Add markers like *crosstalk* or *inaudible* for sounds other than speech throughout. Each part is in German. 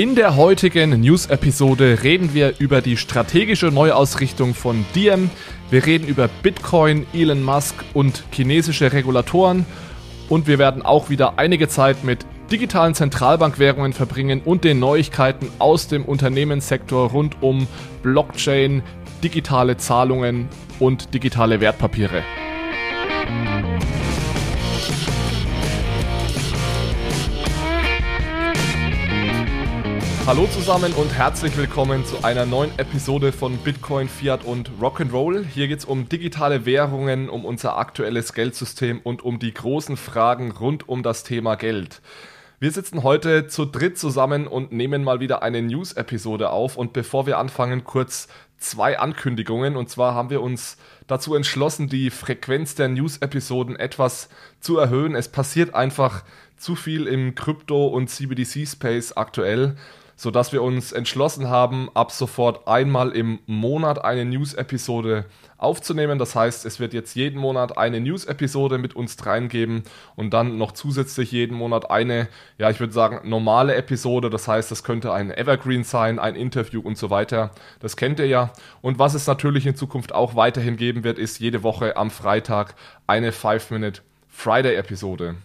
In der heutigen News-Episode reden wir über die strategische Neuausrichtung von Diem. Wir reden über Bitcoin, Elon Musk und chinesische Regulatoren. Und wir werden auch wieder einige Zeit mit digitalen Zentralbankwährungen verbringen und den Neuigkeiten aus dem Unternehmenssektor rund um Blockchain, digitale Zahlungen und digitale Wertpapiere. Hallo zusammen und herzlich willkommen zu einer neuen Episode von Bitcoin, Fiat und Rock'n'Roll. Hier geht es um digitale Währungen, um unser aktuelles Geldsystem und um die großen Fragen rund um das Thema Geld. Wir sitzen heute zu dritt zusammen und nehmen mal wieder eine News-Episode auf. Und bevor wir anfangen, kurz zwei Ankündigungen. Und zwar haben wir uns dazu entschlossen, die Frequenz der News-Episoden etwas zu erhöhen. Es passiert einfach zu viel im Krypto- und CBDC-Space aktuell sodass wir uns entschlossen haben, ab sofort einmal im Monat eine News-Episode aufzunehmen. Das heißt, es wird jetzt jeden Monat eine News-Episode mit uns reingeben und dann noch zusätzlich jeden Monat eine, ja, ich würde sagen, normale Episode. Das heißt, das könnte ein Evergreen sein, ein Interview und so weiter. Das kennt ihr ja. Und was es natürlich in Zukunft auch weiterhin geben wird, ist jede Woche am Freitag eine 5-Minute Friday-Episode.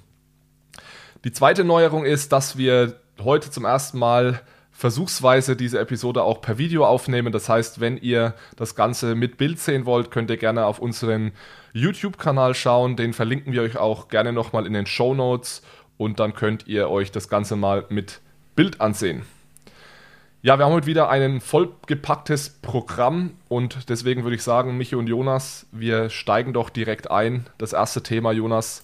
Die zweite Neuerung ist, dass wir heute zum ersten Mal versuchsweise diese Episode auch per Video aufnehmen. Das heißt, wenn ihr das Ganze mit Bild sehen wollt, könnt ihr gerne auf unseren YouTube-Kanal schauen. Den verlinken wir euch auch gerne nochmal in den Show Notes und dann könnt ihr euch das Ganze mal mit Bild ansehen. Ja, wir haben heute wieder ein vollgepacktes Programm und deswegen würde ich sagen, Michi und Jonas, wir steigen doch direkt ein. Das erste Thema, Jonas,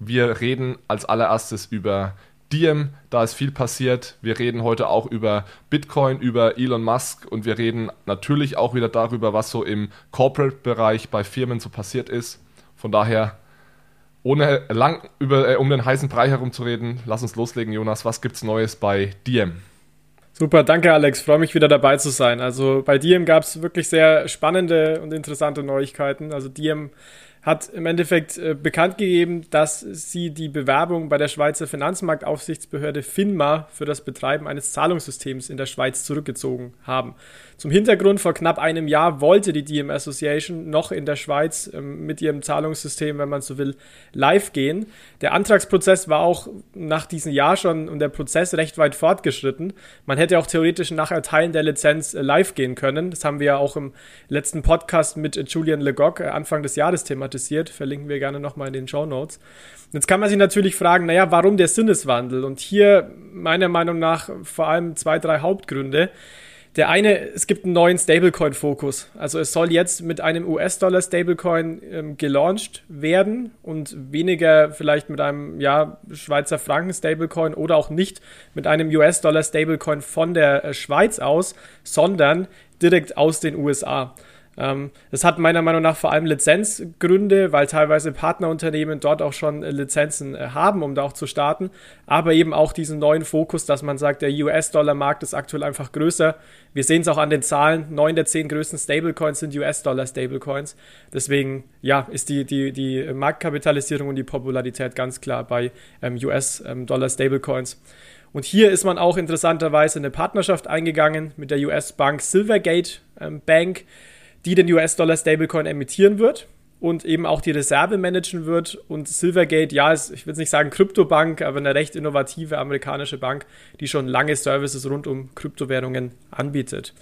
wir reden als allererstes über Diem, da ist viel passiert. Wir reden heute auch über Bitcoin, über Elon Musk und wir reden natürlich auch wieder darüber, was so im Corporate-Bereich bei Firmen so passiert ist. Von daher, ohne lang über, äh, um den heißen Brei herumzureden, lass uns loslegen, Jonas. Was gibt's Neues bei Diem? Super, danke Alex. Freue mich wieder dabei zu sein. Also bei Diem gab es wirklich sehr spannende und interessante Neuigkeiten. Also Diem hat im Endeffekt äh, bekannt gegeben, dass sie die Bewerbung bei der Schweizer Finanzmarktaufsichtsbehörde FINMA für das Betreiben eines Zahlungssystems in der Schweiz zurückgezogen haben. Zum Hintergrund, vor knapp einem Jahr wollte die DM Association noch in der Schweiz ähm, mit ihrem Zahlungssystem, wenn man so will, live gehen. Der Antragsprozess war auch nach diesem Jahr schon und der Prozess recht weit fortgeschritten. Man hätte auch theoretisch nach Erteilen der Lizenz äh, live gehen können. Das haben wir ja auch im letzten Podcast mit Julian Legoc äh, Anfang des Jahres thematisiert. Verlinken wir gerne nochmal in den Show Notes. Jetzt kann man sich natürlich fragen, naja, warum der Sinneswandel? Und hier meiner Meinung nach vor allem zwei, drei Hauptgründe. Der eine, es gibt einen neuen Stablecoin-Fokus. Also es soll jetzt mit einem US-Dollar-Stablecoin ähm, gelauncht werden und weniger vielleicht mit einem ja, Schweizer Franken-Stablecoin oder auch nicht mit einem US-Dollar-Stablecoin von der äh, Schweiz aus, sondern direkt aus den USA. Ähm, das hat meiner Meinung nach vor allem Lizenzgründe, weil teilweise Partnerunternehmen dort auch schon äh, Lizenzen äh, haben, um da auch zu starten, aber eben auch diesen neuen Fokus, dass man sagt, der US-Dollar-Markt ist aktuell einfach größer. Wir sehen es auch an den Zahlen, neun der zehn größten Stablecoins sind US-Dollar-Stablecoins. Deswegen, ja, ist die, die, die Marktkapitalisierung und die Popularität ganz klar bei ähm, US-Dollar-Stablecoins. Ähm, und hier ist man auch interessanterweise eine Partnerschaft eingegangen mit der US-Bank Silvergate ähm, Bank die den US-Dollar-Stablecoin emittieren wird und eben auch die Reserve managen wird. Und Silvergate, ja, ist, ich will nicht sagen Kryptobank, aber eine recht innovative amerikanische Bank, die schon lange Services rund um Kryptowährungen anbietet.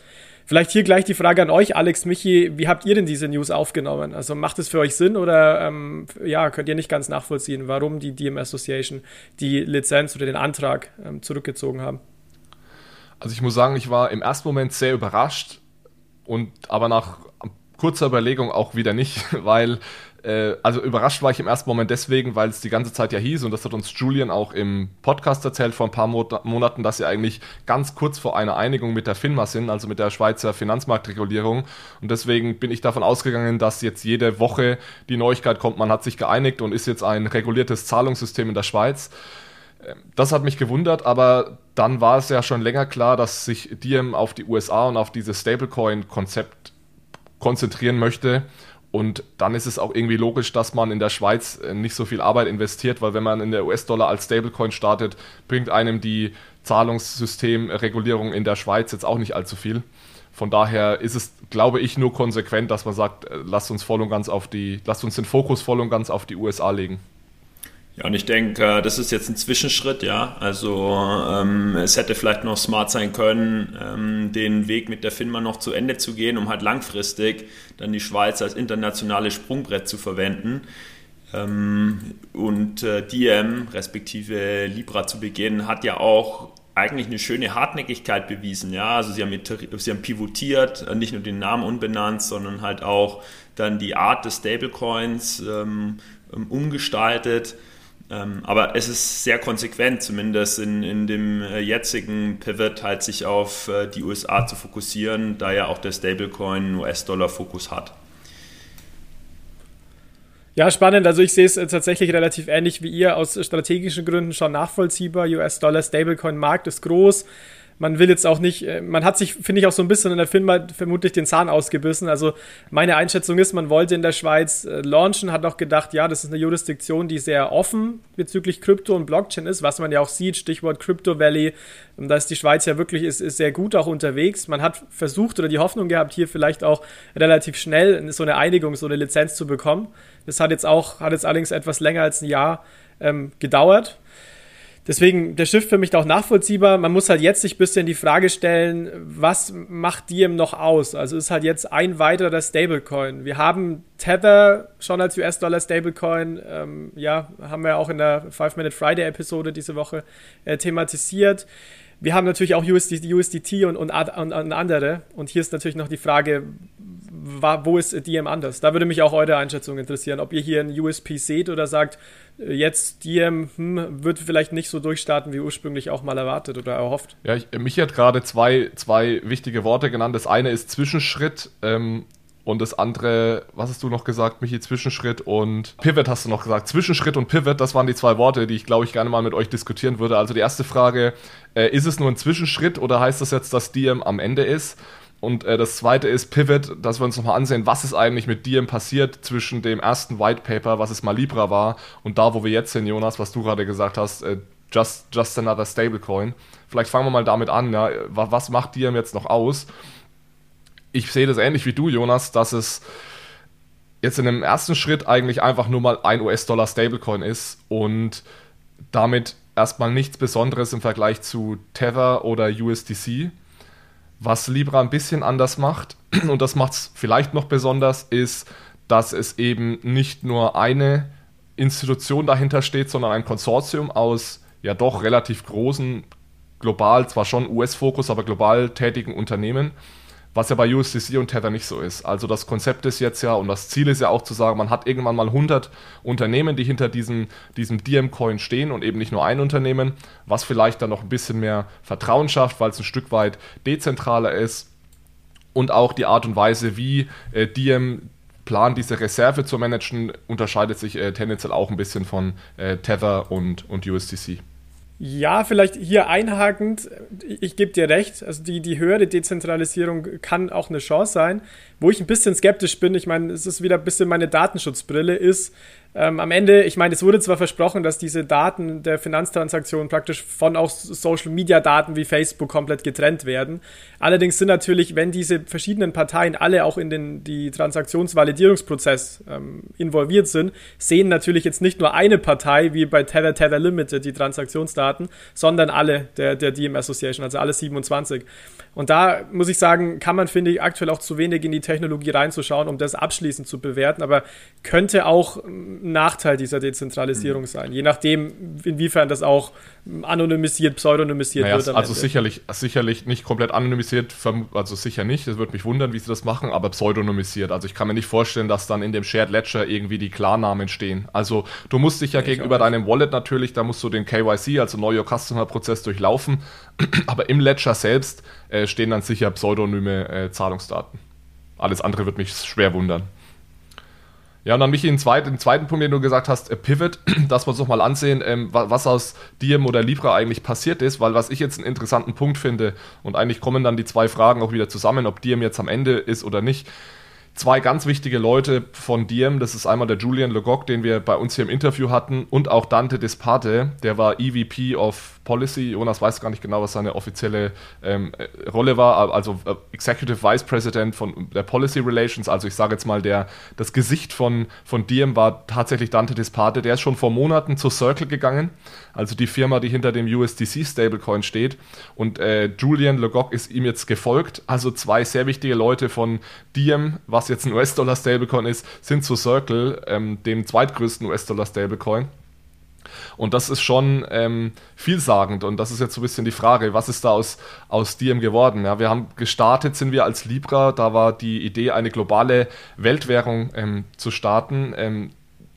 Vielleicht hier gleich die Frage an euch, Alex, Michi, wie habt ihr denn diese News aufgenommen? Also macht es für euch Sinn oder ähm, ja, könnt ihr nicht ganz nachvollziehen, warum die DM Association die Lizenz oder den Antrag ähm, zurückgezogen haben? Also ich muss sagen, ich war im ersten Moment sehr überrascht und aber nach kurzer Überlegung auch wieder nicht, *laughs* weil, äh, also überrascht war ich im ersten Moment deswegen, weil es die ganze Zeit ja hieß, und das hat uns Julian auch im Podcast erzählt vor ein paar Mo Monaten, dass sie eigentlich ganz kurz vor einer Einigung mit der FINMA sind, also mit der Schweizer Finanzmarktregulierung. Und deswegen bin ich davon ausgegangen, dass jetzt jede Woche die Neuigkeit kommt, man hat sich geeinigt und ist jetzt ein reguliertes Zahlungssystem in der Schweiz. Ähm, das hat mich gewundert, aber dann war es ja schon länger klar, dass sich Diem auf die USA und auf dieses Stablecoin-Konzept konzentrieren möchte. Und dann ist es auch irgendwie logisch, dass man in der Schweiz äh, nicht so viel Arbeit investiert, weil wenn man in der US-Dollar als Stablecoin startet, bringt einem die Zahlungssystemregulierung in der Schweiz jetzt auch nicht allzu viel. Von daher ist es, glaube ich, nur konsequent, dass man sagt, äh, lasst uns voll und ganz auf die, lasst uns den Fokus voll und ganz auf die USA legen. Ja, und ich denke, das ist jetzt ein Zwischenschritt, ja. Also ähm, es hätte vielleicht noch smart sein können, ähm, den Weg mit der FINMA noch zu Ende zu gehen, um halt langfristig dann die Schweiz als internationales Sprungbrett zu verwenden. Ähm, und äh, Diem, respektive Libra zu begehen, hat ja auch eigentlich eine schöne Hartnäckigkeit bewiesen. Ja, also sie haben, sie haben pivotiert, äh, nicht nur den Namen unbenannt, sondern halt auch dann die Art des Stablecoins ähm, ähm, umgestaltet. Ähm, aber es ist sehr konsequent, zumindest in, in dem äh, jetzigen Pivot halt sich auf äh, die USA zu fokussieren, da ja auch der Stablecoin US-Dollar-Fokus hat. Ja, spannend. Also ich sehe es äh, tatsächlich relativ ähnlich wie ihr, aus strategischen Gründen schon nachvollziehbar. US-Dollar-Stablecoin-Markt ist groß man will jetzt auch nicht, äh, man hat sich, finde ich, auch so ein bisschen in der Firma vermutlich den Zahn ausgebissen. Also meine Einschätzung ist, man wollte in der Schweiz äh, launchen, hat auch gedacht, ja, das ist eine Jurisdiktion, die sehr offen bezüglich Krypto und Blockchain ist, was man ja auch sieht, Stichwort Crypto Valley. Da ist die Schweiz ja wirklich ist, ist sehr gut auch unterwegs. Man hat versucht oder die Hoffnung gehabt, hier vielleicht auch relativ schnell so eine Einigung, so eine Lizenz zu bekommen. Das hat jetzt auch, hat jetzt allerdings etwas länger als ein Jahr ähm, gedauert. Deswegen der Shift für mich auch nachvollziehbar. Man muss halt jetzt sich ein bisschen die Frage stellen, was macht Diem noch aus? Also ist halt jetzt ein weiterer Stablecoin. Wir haben Tether schon als US-Dollar Stablecoin, ähm, ja, haben wir auch in der Five Minute Friday Episode diese Woche äh, thematisiert. Wir haben natürlich auch USD, USDT und, und, und, und andere. Und hier ist natürlich noch die Frage, wo ist Diem anders? Da würde mich auch eure Einschätzung interessieren, ob ihr hier ein USP seht oder sagt, äh, jetzt Diem hm, wird vielleicht nicht so durchstarten, wie ursprünglich auch mal erwartet oder erhofft. Ja, ich, mich hat gerade zwei, zwei wichtige Worte genannt. Das eine ist Zwischenschritt. Ähm, und das andere, was hast du noch gesagt, Michi? Zwischenschritt und Pivot hast du noch gesagt. Zwischenschritt und Pivot, das waren die zwei Worte, die ich glaube ich gerne mal mit euch diskutieren würde. Also die erste Frage, äh, ist es nur ein Zwischenschritt oder heißt das jetzt, dass Diem am Ende ist? Und äh, das zweite ist Pivot, dass wir uns nochmal ansehen, was ist eigentlich mit Diem passiert zwischen dem ersten White Paper, was es mal Libra war, und da, wo wir jetzt sind, Jonas, was du gerade gesagt hast, äh, just, just another stablecoin. Vielleicht fangen wir mal damit an, ja, was macht Diem jetzt noch aus? Ich sehe das ähnlich wie du, Jonas, dass es jetzt in dem ersten Schritt eigentlich einfach nur mal ein US-Dollar Stablecoin ist und damit erstmal nichts Besonderes im Vergleich zu Tether oder USDC was Libra ein bisschen anders macht, *clears throat* und das macht es vielleicht noch besonders, ist, dass es eben nicht nur eine Institution dahinter steht, sondern ein Konsortium aus ja doch relativ großen, global, zwar schon US-Fokus, aber global tätigen Unternehmen was ja bei USDC und Tether nicht so ist. Also das Konzept ist jetzt ja und das Ziel ist ja auch zu sagen, man hat irgendwann mal 100 Unternehmen, die hinter diesem, diesem DM-Coin stehen und eben nicht nur ein Unternehmen, was vielleicht dann noch ein bisschen mehr Vertrauen schafft, weil es ein Stück weit dezentraler ist und auch die Art und Weise, wie äh, Diem plant, diese Reserve zu managen, unterscheidet sich äh, tendenziell auch ein bisschen von äh, Tether und, und USDC. Ja, vielleicht hier einhakend, ich gebe dir recht, also die, die höhere Dezentralisierung kann auch eine Chance sein. Wo ich ein bisschen skeptisch bin, ich meine, es ist wieder ein bisschen meine Datenschutzbrille, ist, ähm, am Ende, ich meine, es wurde zwar versprochen, dass diese Daten der Finanztransaktionen praktisch von auch Social Media Daten wie Facebook komplett getrennt werden. Allerdings sind natürlich, wenn diese verschiedenen Parteien alle auch in den die Transaktionsvalidierungsprozess ähm, involviert sind, sehen natürlich jetzt nicht nur eine Partei wie bei Tether Tether Limited die Transaktionsdaten, sondern alle der, der DM Association, also alle 27. Und da muss ich sagen, kann man, finde ich, aktuell auch zu wenig in die Technologie reinzuschauen, um das abschließend zu bewerten, aber könnte auch ein Nachteil dieser Dezentralisierung mhm. sein, je nachdem, inwiefern das auch anonymisiert, pseudonymisiert naja, wird. Also Ende. sicherlich, sicherlich nicht komplett anonymisiert, also sicher nicht, das würde mich wundern, wie sie das machen, aber pseudonymisiert. Also ich kann mir nicht vorstellen, dass dann in dem Shared Ledger irgendwie die Klarnamen stehen. Also du musst dich ja, ja gegenüber deinem Wallet natürlich, da musst du den KYC, also Know Your Customer Prozess durchlaufen, *clears throat* aber im Ledger selbst äh, stehen dann sicher pseudonyme äh, Zahlungsdaten. Alles andere wird mich schwer wundern. Ja, und dann mich den zweiten, zweiten Punkt, den du gesagt hast, äh, Pivot, *clears throat* dass wir uns nochmal ansehen, ähm, was aus Diem oder Libra eigentlich passiert ist, weil was ich jetzt einen interessanten Punkt finde, und eigentlich kommen dann die zwei Fragen auch wieder zusammen, ob Diem jetzt am Ende ist oder nicht. Zwei ganz wichtige Leute von Diem, das ist einmal der Julian Legoc, den wir bei uns hier im Interview hatten, und auch Dante Desparte, der war EVP of Policy. Jonas weiß gar nicht genau, was seine offizielle ähm, äh, Rolle war, also äh, Executive Vice President von der Policy Relations, also ich sage jetzt mal, der, das Gesicht von, von Diem war tatsächlich Dante Disparte, der ist schon vor Monaten zu Circle gegangen, also die Firma, die hinter dem USDC Stablecoin steht und äh, Julian Legoc ist ihm jetzt gefolgt, also zwei sehr wichtige Leute von Diem, was jetzt ein US-Dollar Stablecoin ist, sind zu Circle, ähm, dem zweitgrößten US-Dollar Stablecoin. Und das ist schon ähm, vielsagend. Und das ist jetzt so ein bisschen die Frage, was ist da aus, aus Diem geworden? Ja, wir haben gestartet, sind wir als Libra, da war die Idee, eine globale Weltwährung ähm, zu starten. Ähm,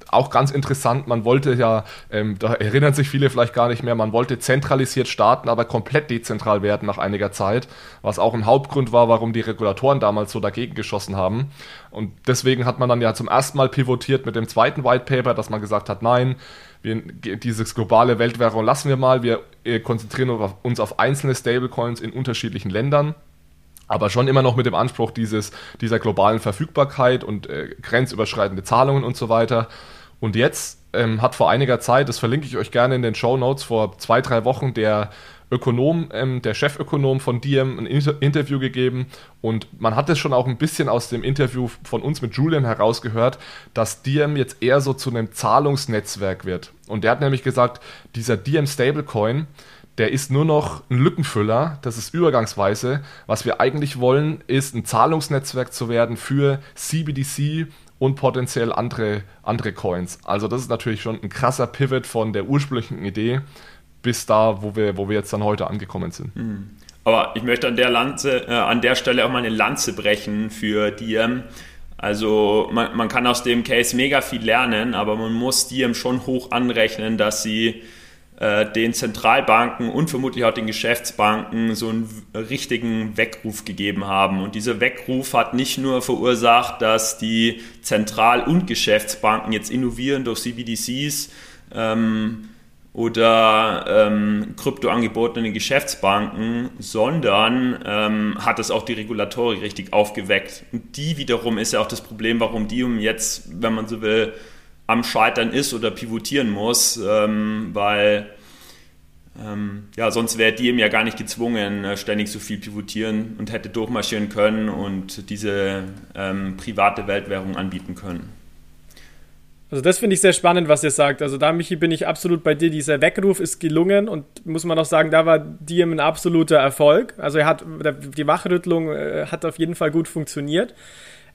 auch ganz interessant, man wollte ja, ähm, da erinnern sich viele vielleicht gar nicht mehr, man wollte zentralisiert starten, aber komplett dezentral werden nach einiger Zeit, was auch ein Hauptgrund war, warum die Regulatoren damals so dagegen geschossen haben. Und deswegen hat man dann ja zum ersten Mal pivotiert mit dem zweiten White Paper, dass man gesagt hat, nein, wir, dieses globale Weltwährung lassen wir mal, wir äh, konzentrieren uns auf einzelne Stablecoins in unterschiedlichen Ländern aber schon immer noch mit dem Anspruch dieses, dieser globalen Verfügbarkeit und äh, grenzüberschreitende Zahlungen und so weiter. Und jetzt ähm, hat vor einiger Zeit, das verlinke ich euch gerne in den Show Notes, vor zwei, drei Wochen der Ökonom, ähm, der Chefökonom von Diem ein Inter Interview gegeben und man hat es schon auch ein bisschen aus dem Interview von uns mit Julian herausgehört, dass Diem jetzt eher so zu einem Zahlungsnetzwerk wird. Und der hat nämlich gesagt, dieser Diem Stablecoin, der ist nur noch ein Lückenfüller, das ist übergangsweise. Was wir eigentlich wollen, ist ein Zahlungsnetzwerk zu werden für CBDC und potenziell andere, andere Coins. Also das ist natürlich schon ein krasser Pivot von der ursprünglichen Idee bis da, wo wir, wo wir jetzt dann heute angekommen sind. Hm. Aber ich möchte an der, Lanze, äh, an der Stelle auch mal eine Lanze brechen für Diem. Also man, man kann aus dem Case mega viel lernen, aber man muss Diem schon hoch anrechnen, dass sie den Zentralbanken und vermutlich auch den Geschäftsbanken so einen richtigen Weckruf gegeben haben. Und dieser Weckruf hat nicht nur verursacht, dass die Zentral- und Geschäftsbanken jetzt innovieren durch CBDCs ähm, oder ähm, Kryptoangebote in den Geschäftsbanken, sondern ähm, hat es auch die Regulatorik richtig aufgeweckt. Und die wiederum ist ja auch das Problem, warum die um jetzt, wenn man so will, am Scheitern ist oder pivotieren muss, ähm, weil ähm, ja, sonst wäre die eben ja gar nicht gezwungen, äh, ständig so viel pivotieren und hätte durchmarschieren können und diese ähm, private Weltwährung anbieten können. Also das finde ich sehr spannend, was ihr sagt. Also da, Michi, bin ich absolut bei dir. Dieser Weckruf ist gelungen und muss man auch sagen, da war Diem ein absoluter Erfolg. Also er hat, die Wachrüttlung äh, hat auf jeden Fall gut funktioniert.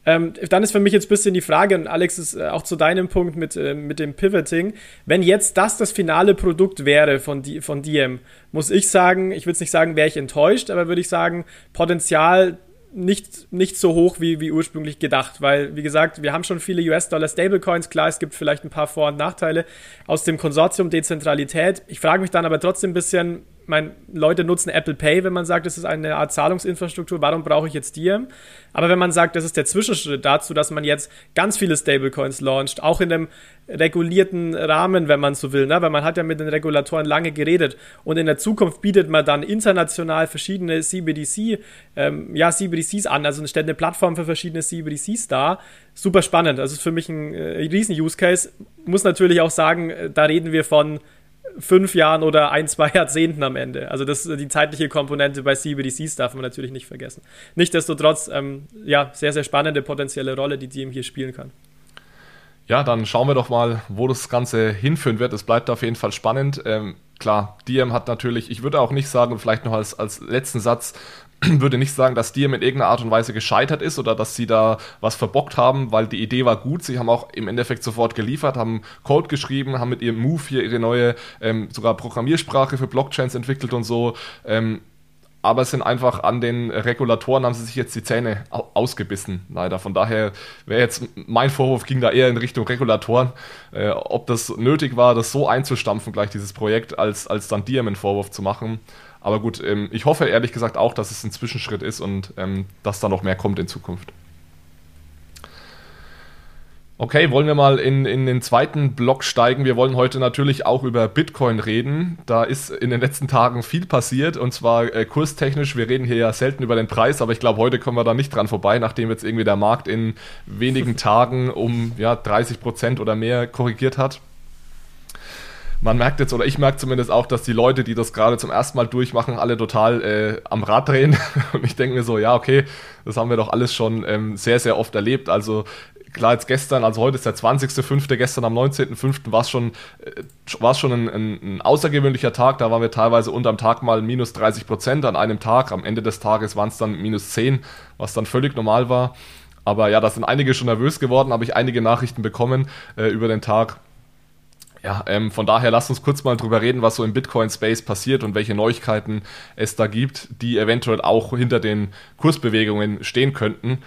Ähm, dann ist für mich jetzt ein bisschen die Frage, und Alex ist äh, auch zu deinem Punkt mit, äh, mit dem Pivoting, wenn jetzt das das finale Produkt wäre von, von Diem, muss ich sagen, ich würde es nicht sagen, wäre ich enttäuscht, aber würde ich sagen, Potenzial nicht, nicht so hoch wie, wie ursprünglich gedacht, weil, wie gesagt, wir haben schon viele US-Dollar-Stablecoins. Klar, es gibt vielleicht ein paar Vor- und Nachteile aus dem Konsortium Dezentralität. Ich frage mich dann aber trotzdem ein bisschen, meine, Leute nutzen Apple Pay, wenn man sagt, das ist eine Art Zahlungsinfrastruktur, warum brauche ich jetzt Diem? Aber wenn man sagt, das ist der Zwischenschritt dazu, dass man jetzt ganz viele Stablecoins launcht, auch in einem regulierten Rahmen, wenn man so will, ne? weil man hat ja mit den Regulatoren lange geredet und in der Zukunft bietet man dann international verschiedene CBDC, ähm, ja, CBDCs an, also stellt eine Plattform für verschiedene CBDCs dar. Super spannend, also ist für mich ein äh, riesen Use Case. Muss natürlich auch sagen, äh, da reden wir von fünf Jahren oder ein, zwei Jahrzehnten am Ende. Also das, die zeitliche Komponente bei CBDCs darf man natürlich nicht vergessen. Nichtsdestotrotz, ähm, ja, sehr, sehr spannende potenzielle Rolle, die Diem hier spielen kann. Ja, dann schauen wir doch mal, wo das Ganze hinführen wird. Es bleibt auf jeden Fall spannend. Ähm, klar, Diem hat natürlich, ich würde auch nicht sagen, vielleicht noch als, als letzten Satz, *clears throat* würde nicht sagen, dass Diem in irgendeiner Art und Weise gescheitert ist oder dass sie da was verbockt haben, weil die Idee war gut. Sie haben auch im Endeffekt sofort geliefert, haben Code geschrieben, haben mit ihrem Move hier ihre neue ähm, sogar Programmiersprache für Blockchains entwickelt und so. Ähm, aber es sind einfach an den Regulatoren haben sie sich jetzt die Zähne ausgebissen, leider. Von daher wäre jetzt mein Vorwurf ging da eher in Richtung Regulatoren, äh, ob das nötig war, das so einzustampfen, gleich dieses Projekt, als, als dann Diem einen Vorwurf zu machen. Aber gut, ähm, ich hoffe ehrlich gesagt auch, dass es ein Zwischenschritt ist und ähm, dass da noch mehr kommt in Zukunft. Okay, wollen wir mal in, in den zweiten Block steigen. Wir wollen heute natürlich auch über Bitcoin reden. Da ist in den letzten Tagen viel passiert und zwar äh, kurstechnisch. Wir reden hier ja selten über den Preis, aber ich glaube, heute kommen wir da nicht dran vorbei, nachdem jetzt irgendwie der Markt in wenigen *laughs* Tagen um ja, 30 Prozent oder mehr korrigiert hat. Man merkt jetzt, oder ich merke zumindest auch, dass die Leute, die das gerade zum ersten Mal durchmachen, alle total äh, am Rad drehen. *laughs* Und ich denke mir so, ja, okay, das haben wir doch alles schon ähm, sehr, sehr oft erlebt. Also klar, jetzt gestern, also heute ist der 20.05., gestern am 19.05. war es schon, äh, war's schon ein, ein, ein, außergewöhnlicher Tag. Da waren wir teilweise unterm Tag mal minus 30 Prozent an einem Tag. Am Ende des Tages waren es dann minus 10, was dann völlig normal war. Aber ja, da sind einige schon nervös geworden, habe ich einige Nachrichten bekommen äh, über den Tag. Ja, ähm, von daher lasst uns kurz mal drüber reden, was so im Bitcoin-Space passiert und welche Neuigkeiten es da gibt, die eventuell auch hinter den Kursbewegungen stehen könnten.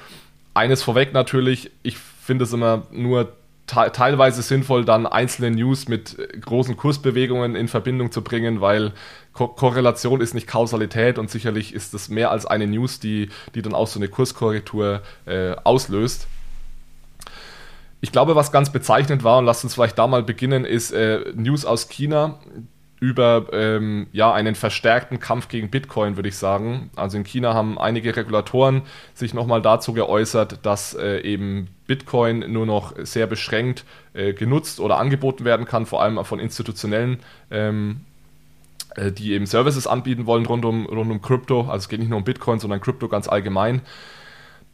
Eines vorweg natürlich, ich finde es immer nur te teilweise sinnvoll, dann einzelne News mit großen Kursbewegungen in Verbindung zu bringen, weil Ko Korrelation ist nicht Kausalität und sicherlich ist es mehr als eine News, die, die dann auch so eine Kurskorrektur äh, auslöst. Ich glaube, was ganz bezeichnend war, und lasst uns vielleicht da mal beginnen, ist äh, News aus China über ähm, ja, einen verstärkten Kampf gegen Bitcoin, würde ich sagen. Also in China haben einige Regulatoren sich nochmal dazu geäußert, dass äh, eben Bitcoin nur noch sehr beschränkt äh, genutzt oder angeboten werden kann, vor allem von institutionellen, ähm, äh, die eben Services anbieten wollen rund um, rund um Krypto. Also es geht nicht nur um Bitcoin, sondern Krypto ganz allgemein.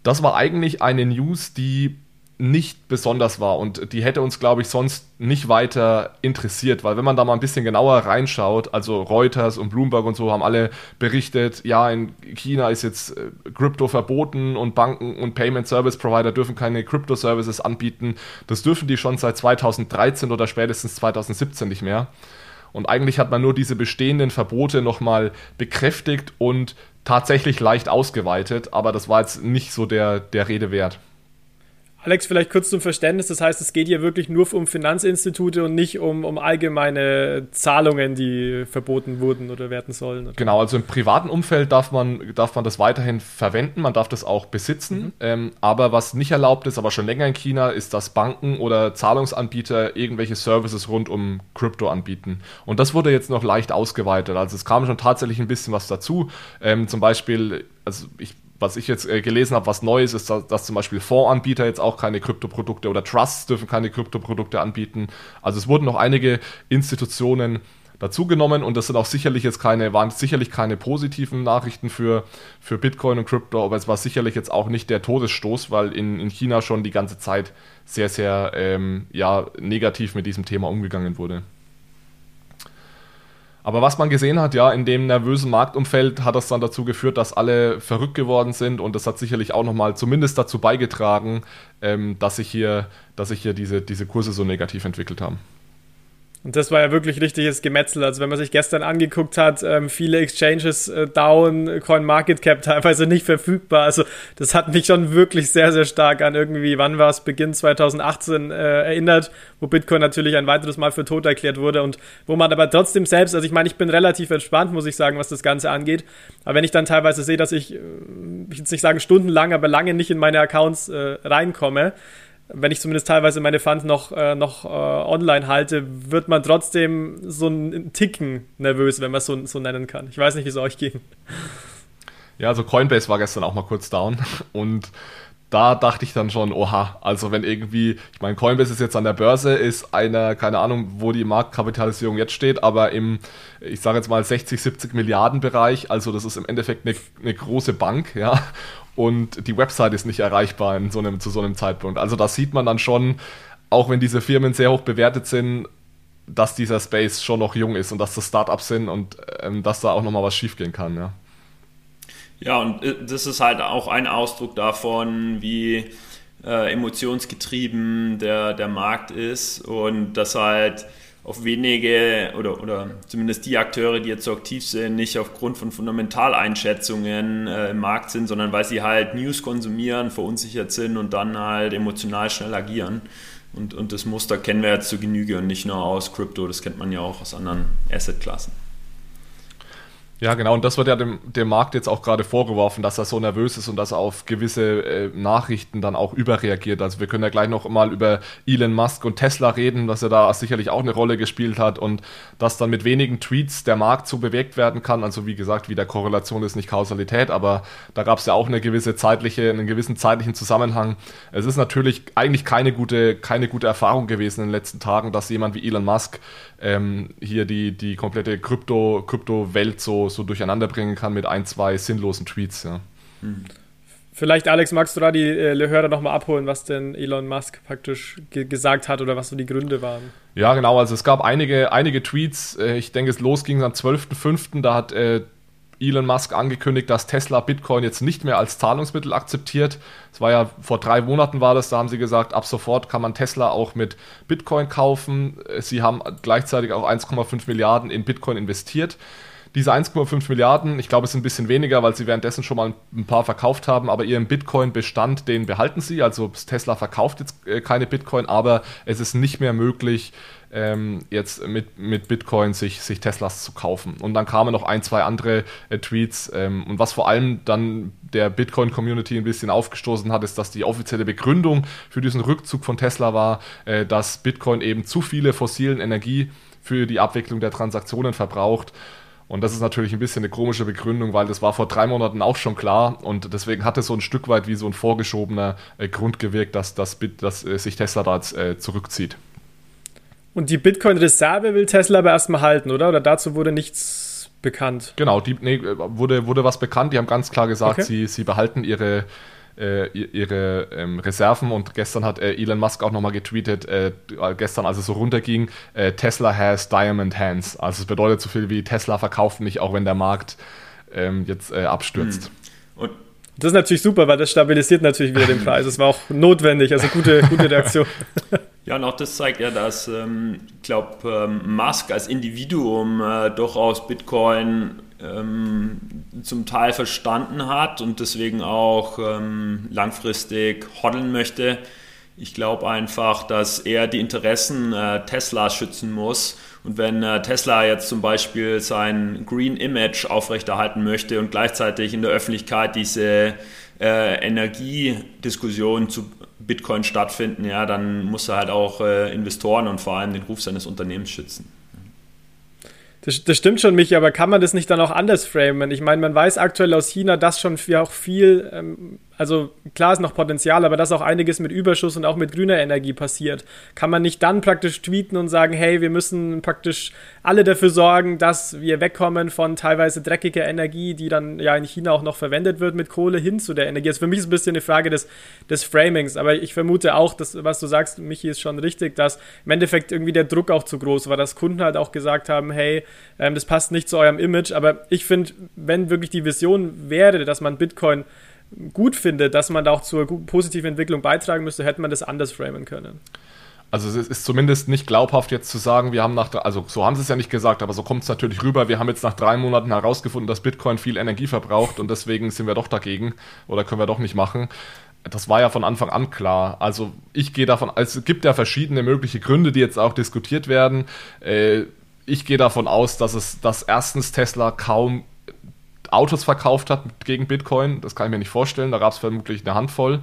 Das war eigentlich eine News, die nicht besonders war und die hätte uns, glaube ich, sonst nicht weiter interessiert, weil wenn man da mal ein bisschen genauer reinschaut, also Reuters und Bloomberg und so haben alle berichtet, ja, in China ist jetzt äh, Krypto verboten und Banken und Payment Service Provider dürfen keine Krypto Services anbieten. Das dürfen die schon seit 2013 oder spätestens 2017 nicht mehr. Und eigentlich hat man nur diese bestehenden Verbote nochmal bekräftigt und tatsächlich leicht ausgeweitet, aber das war jetzt nicht so der, der Rede wert. Alex, vielleicht kurz zum Verständnis. Das heißt, es geht hier wirklich nur um Finanzinstitute und nicht um, um allgemeine Zahlungen, die verboten wurden oder werden sollen. Oder? Genau, also im privaten Umfeld darf man, darf man das weiterhin verwenden, man darf das auch besitzen. Mhm. Ähm, aber was nicht erlaubt ist, aber schon länger in China, ist, dass Banken oder Zahlungsanbieter irgendwelche Services rund um Krypto anbieten. Und das wurde jetzt noch leicht ausgeweitet. Also es kam schon tatsächlich ein bisschen was dazu. Ähm, zum Beispiel, also ich was ich jetzt äh, gelesen habe, was Neues ist, dass, dass, zum Beispiel Fondsanbieter jetzt auch keine Kryptoprodukte oder Trusts dürfen keine Kryptoprodukte anbieten. Also es wurden noch einige Institutionen dazugenommen und das sind auch sicherlich jetzt keine, waren sicherlich keine positiven Nachrichten für, für Bitcoin und Krypto, aber es war sicherlich jetzt auch nicht der Todesstoß, weil in, in China schon die ganze Zeit sehr, sehr ähm, ja, negativ mit diesem Thema umgegangen wurde. Aber was man gesehen hat, ja, in dem nervösen Marktumfeld hat das dann dazu geführt, dass alle verrückt geworden sind und das hat sicherlich auch nochmal zumindest dazu beigetragen, ähm, dass sich hier, dass sich hier diese, diese Kurse so negativ entwickelt haben. Und das war ja wirklich richtiges Gemetzel. Also wenn man sich gestern angeguckt hat, ähm, viele Exchanges äh, down, CoinMarketCap teilweise nicht verfügbar. Also das hat mich schon wirklich sehr, sehr stark an irgendwie, wann war es, Beginn 2018 äh, erinnert, wo Bitcoin natürlich ein weiteres Mal für tot erklärt wurde und wo man aber trotzdem selbst, also ich meine, ich bin relativ entspannt, muss ich sagen, was das Ganze angeht. Aber wenn ich dann teilweise sehe, dass ich, äh, ich will jetzt nicht sagen stundenlang, aber lange nicht in meine Accounts äh, reinkomme, wenn ich zumindest teilweise meine Funds noch, äh, noch äh, online halte, wird man trotzdem so einen Ticken nervös, wenn man es so, so nennen kann. Ich weiß nicht, wie es euch ging. Ja, also Coinbase war gestern auch mal kurz down und da dachte ich dann schon, oha, also wenn irgendwie, ich meine, Coinbase ist jetzt an der Börse, ist eine, keine Ahnung, wo die Marktkapitalisierung jetzt steht, aber im, ich sage jetzt mal 60, 70 Milliarden Bereich, also das ist im Endeffekt eine, eine große Bank, ja, und die Website ist nicht erreichbar in so einem, zu so einem Zeitpunkt. Also da sieht man dann schon, auch wenn diese Firmen sehr hoch bewertet sind, dass dieser Space schon noch jung ist und dass das Startups sind und ähm, dass da auch nochmal was schiefgehen kann, ja. Ja, und äh, das ist halt auch ein Ausdruck davon, wie äh, emotionsgetrieben der, der Markt ist und dass halt auf wenige oder, oder zumindest die Akteure, die jetzt so aktiv sind, nicht aufgrund von Fundamentaleinschätzungen äh, im Markt sind, sondern weil sie halt News konsumieren, verunsichert sind und dann halt emotional schnell agieren. Und, und das Muster kennen wir jetzt zu Genüge und nicht nur aus Krypto, das kennt man ja auch aus anderen Assetklassen. Ja, genau, und das wird ja dem, dem Markt jetzt auch gerade vorgeworfen, dass er so nervös ist und dass er auf gewisse äh, Nachrichten dann auch überreagiert. Also wir können ja gleich noch mal über Elon Musk und Tesla reden, dass er da sicherlich auch eine Rolle gespielt hat und dass dann mit wenigen Tweets der Markt so bewegt werden kann. Also wie gesagt, wieder Korrelation ist nicht Kausalität, aber da gab es ja auch eine gewisse zeitliche, einen gewissen zeitlichen Zusammenhang. Es ist natürlich eigentlich keine gute, keine gute Erfahrung gewesen in den letzten Tagen, dass jemand wie Elon Musk ähm, hier die, die komplette Krypto, Krypto-Welt so, so durcheinander bringen kann mit ein, zwei sinnlosen Tweets. Ja. Hm. Vielleicht, Alex, magst du da die äh, Hörer nochmal abholen, was denn Elon Musk praktisch ge gesagt hat oder was so die Gründe waren? Ja, genau. Also es gab einige, einige Tweets. Äh, ich denke, es losging am 12.05. Da hat äh, Elon Musk angekündigt, dass Tesla Bitcoin jetzt nicht mehr als Zahlungsmittel akzeptiert. Es war ja vor drei Monaten war das, da haben sie gesagt, ab sofort kann man Tesla auch mit Bitcoin kaufen. Sie haben gleichzeitig auch 1,5 Milliarden in Bitcoin investiert. Diese 1,5 Milliarden, ich glaube, es sind ein bisschen weniger, weil sie währenddessen schon mal ein paar verkauft haben, aber ihren Bitcoin-Bestand, den behalten sie. Also Tesla verkauft jetzt äh, keine Bitcoin, aber es ist nicht mehr möglich, ähm, jetzt mit, mit Bitcoin sich, sich Teslas zu kaufen. Und dann kamen noch ein, zwei andere äh, Tweets. Ähm, und was vor allem dann der Bitcoin-Community ein bisschen aufgestoßen hat, ist, dass die offizielle Begründung für diesen Rückzug von Tesla war, äh, dass Bitcoin eben zu viele fossilen Energie für die Abwicklung der Transaktionen verbraucht. Und das ist natürlich ein bisschen eine komische Begründung, weil das war vor drei Monaten auch schon klar und deswegen hat es so ein Stück weit wie so ein vorgeschobener äh, Grund gewirkt, dass, dass, dass äh, sich Tesla da jetzt äh, zurückzieht. Und die Bitcoin-Reserve will Tesla aber erstmal halten, oder? Oder dazu wurde nichts bekannt? Genau, die, nee, wurde, wurde was bekannt. Die haben ganz klar gesagt, okay. sie, sie behalten ihre, äh, ihre ähm, Reserven und gestern hat äh, Elon Musk auch nochmal getweetet, äh, gestern als es so runterging, äh, Tesla has diamond hands. Also es bedeutet so viel wie Tesla verkauft nicht, auch wenn der Markt ähm, jetzt äh, abstürzt. Hm. Und das ist natürlich super, weil das stabilisiert natürlich wieder den *laughs* Preis. Das war auch notwendig, also gute, gute Reaktion. *laughs* Ja, und auch das zeigt ja, dass, ähm, ich glaube, ähm, Musk als Individuum äh, durchaus Bitcoin ähm, zum Teil verstanden hat und deswegen auch ähm, langfristig hoddeln möchte. Ich glaube einfach, dass er die Interessen äh, Teslas schützen muss. Und wenn äh, Tesla jetzt zum Beispiel sein Green Image aufrechterhalten möchte und gleichzeitig in der Öffentlichkeit diese äh, Energiediskussion zu Bitcoin stattfinden, ja, dann muss er halt auch äh, Investoren und vor allem den Ruf seines Unternehmens schützen. Das, das, stimmt schon, Michi, aber kann man das nicht dann auch anders framen? Ich meine, man weiß aktuell aus China, dass schon auch viel ähm, also klar ist noch Potenzial, aber dass auch einiges mit Überschuss und auch mit grüner Energie passiert. Kann man nicht dann praktisch tweeten und sagen, hey, wir müssen praktisch alle dafür sorgen, dass wir wegkommen von teilweise dreckiger Energie, die dann ja in China auch noch verwendet wird, mit Kohle hin zu der Energie. Also für mich ist ein bisschen eine Frage des, des Framings, aber ich vermute auch, dass, was du sagst, Michi, ist schon richtig, dass im Endeffekt irgendwie der Druck auch zu groß war, dass Kunden halt auch gesagt haben, hey, ähm, das passt nicht zu eurem Image, aber ich finde, wenn wirklich die Vision wäre, dass man Bitcoin gut finde, dass man da auch zur positiven Entwicklung beitragen müsste, hätte man das anders framen können. Also es ist zumindest nicht glaubhaft jetzt zu sagen, wir haben nach, also so haben sie es ja nicht gesagt, aber so kommt es natürlich rüber, wir haben jetzt nach drei Monaten herausgefunden, dass Bitcoin viel Energie verbraucht und deswegen sind wir doch dagegen oder können wir doch nicht machen. Das war ja von Anfang an klar. Also ich gehe davon, also es gibt ja verschiedene mögliche Gründe, die jetzt auch diskutiert werden. Äh, ich gehe davon aus, dass es, dass erstens Tesla kaum Autos verkauft hat gegen Bitcoin. Das kann ich mir nicht vorstellen. Da gab es vermutlich eine Handvoll.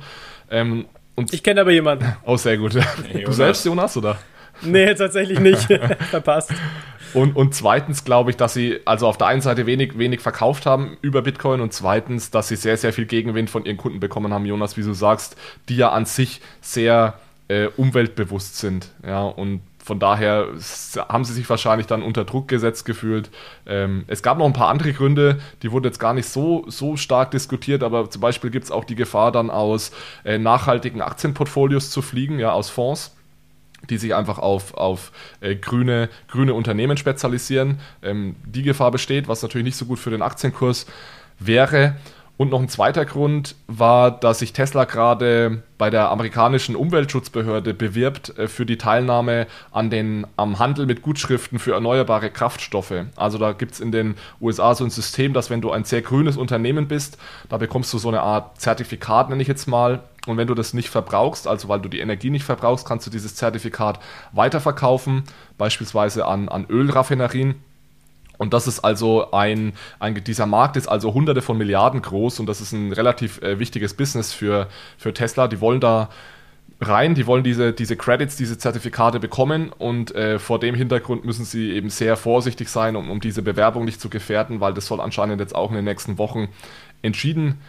Ähm, und ich kenne aber jemanden. Oh, sehr gut. Hey, du selbst, Jonas, oder? Nee, tatsächlich nicht. *laughs* Verpasst. Und, und zweitens glaube ich, dass sie also auf der einen Seite wenig, wenig verkauft haben über Bitcoin und zweitens, dass sie sehr, sehr viel Gegenwind von ihren Kunden bekommen haben, Jonas, wie du sagst, die ja an sich sehr äh, umweltbewusst sind. Ja, und von daher haben sie sich wahrscheinlich dann unter Druck gesetzt gefühlt. Ähm, es gab noch ein paar andere Gründe, die wurden jetzt gar nicht so, so stark diskutiert, aber zum Beispiel gibt es auch die Gefahr, dann aus äh, nachhaltigen Aktienportfolios zu fliegen, ja, aus Fonds die sich einfach auf, auf äh, grüne, grüne Unternehmen spezialisieren. Ähm, die Gefahr besteht, was natürlich nicht so gut für den Aktienkurs wäre. Und noch ein zweiter Grund war, dass sich Tesla gerade bei der amerikanischen Umweltschutzbehörde bewirbt äh, für die Teilnahme an den, am Handel mit Gutschriften für erneuerbare Kraftstoffe. Also da gibt es in den USA so ein System, dass wenn du ein sehr grünes Unternehmen bist, da bekommst du so eine Art Zertifikat, nenne ich jetzt mal. Und wenn du das nicht verbrauchst, also weil du die Energie nicht verbrauchst, kannst du dieses Zertifikat weiterverkaufen, beispielsweise an, an Ölraffinerien. Und das ist also ein, ein, dieser Markt ist also hunderte von Milliarden groß und das ist ein relativ äh, wichtiges Business für, für Tesla. Die wollen da rein, die wollen diese, diese Credits, diese Zertifikate bekommen und äh, vor dem Hintergrund müssen sie eben sehr vorsichtig sein, um, um diese Bewerbung nicht zu gefährden, weil das soll anscheinend jetzt auch in den nächsten Wochen entschieden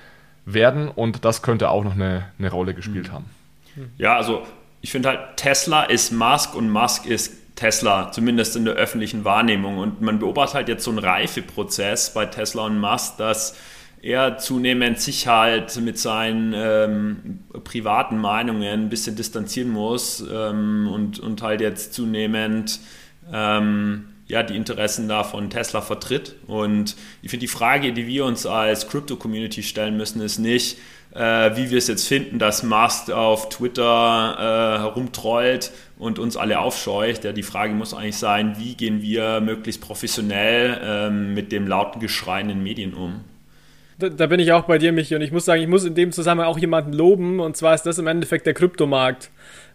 werden und das könnte auch noch eine, eine Rolle gespielt mhm. haben. Ja, also ich finde halt, Tesla ist Musk und Musk ist Tesla, zumindest in der öffentlichen Wahrnehmung. Und man beobachtet halt jetzt so einen Reifeprozess bei Tesla und Musk, dass er zunehmend sich halt mit seinen ähm, privaten Meinungen ein bisschen distanzieren muss ähm, und, und halt jetzt zunehmend ähm, ja, die Interessen da von Tesla vertritt. Und ich finde, die Frage, die wir uns als Crypto-Community stellen müssen, ist nicht, äh, wie wir es jetzt finden, dass Musk auf Twitter äh, herumtrollt und uns alle aufscheucht. Ja, die Frage muss eigentlich sein, wie gehen wir möglichst professionell ähm, mit dem lauten Geschrei in den Medien um? Da, da, bin ich auch bei dir, Michi, und ich muss sagen, ich muss in dem Zusammenhang auch jemanden loben, und zwar ist das im Endeffekt der Kryptomarkt.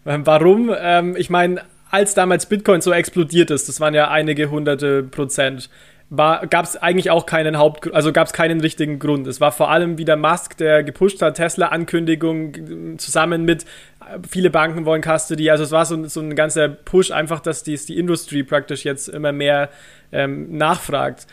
Ähm, warum? Ähm, ich meine, als damals Bitcoin so explodiert ist, das waren ja einige hunderte Prozent, gab es eigentlich auch keinen Haupt, also gab es keinen richtigen Grund. Es war vor allem wieder Musk, der gepusht hat, Tesla-Ankündigung zusammen mit äh, viele Banken wollen Custody. Also es war so, so ein ganzer Push, einfach, dass die, die Industrie praktisch jetzt immer mehr ähm, nachfragt.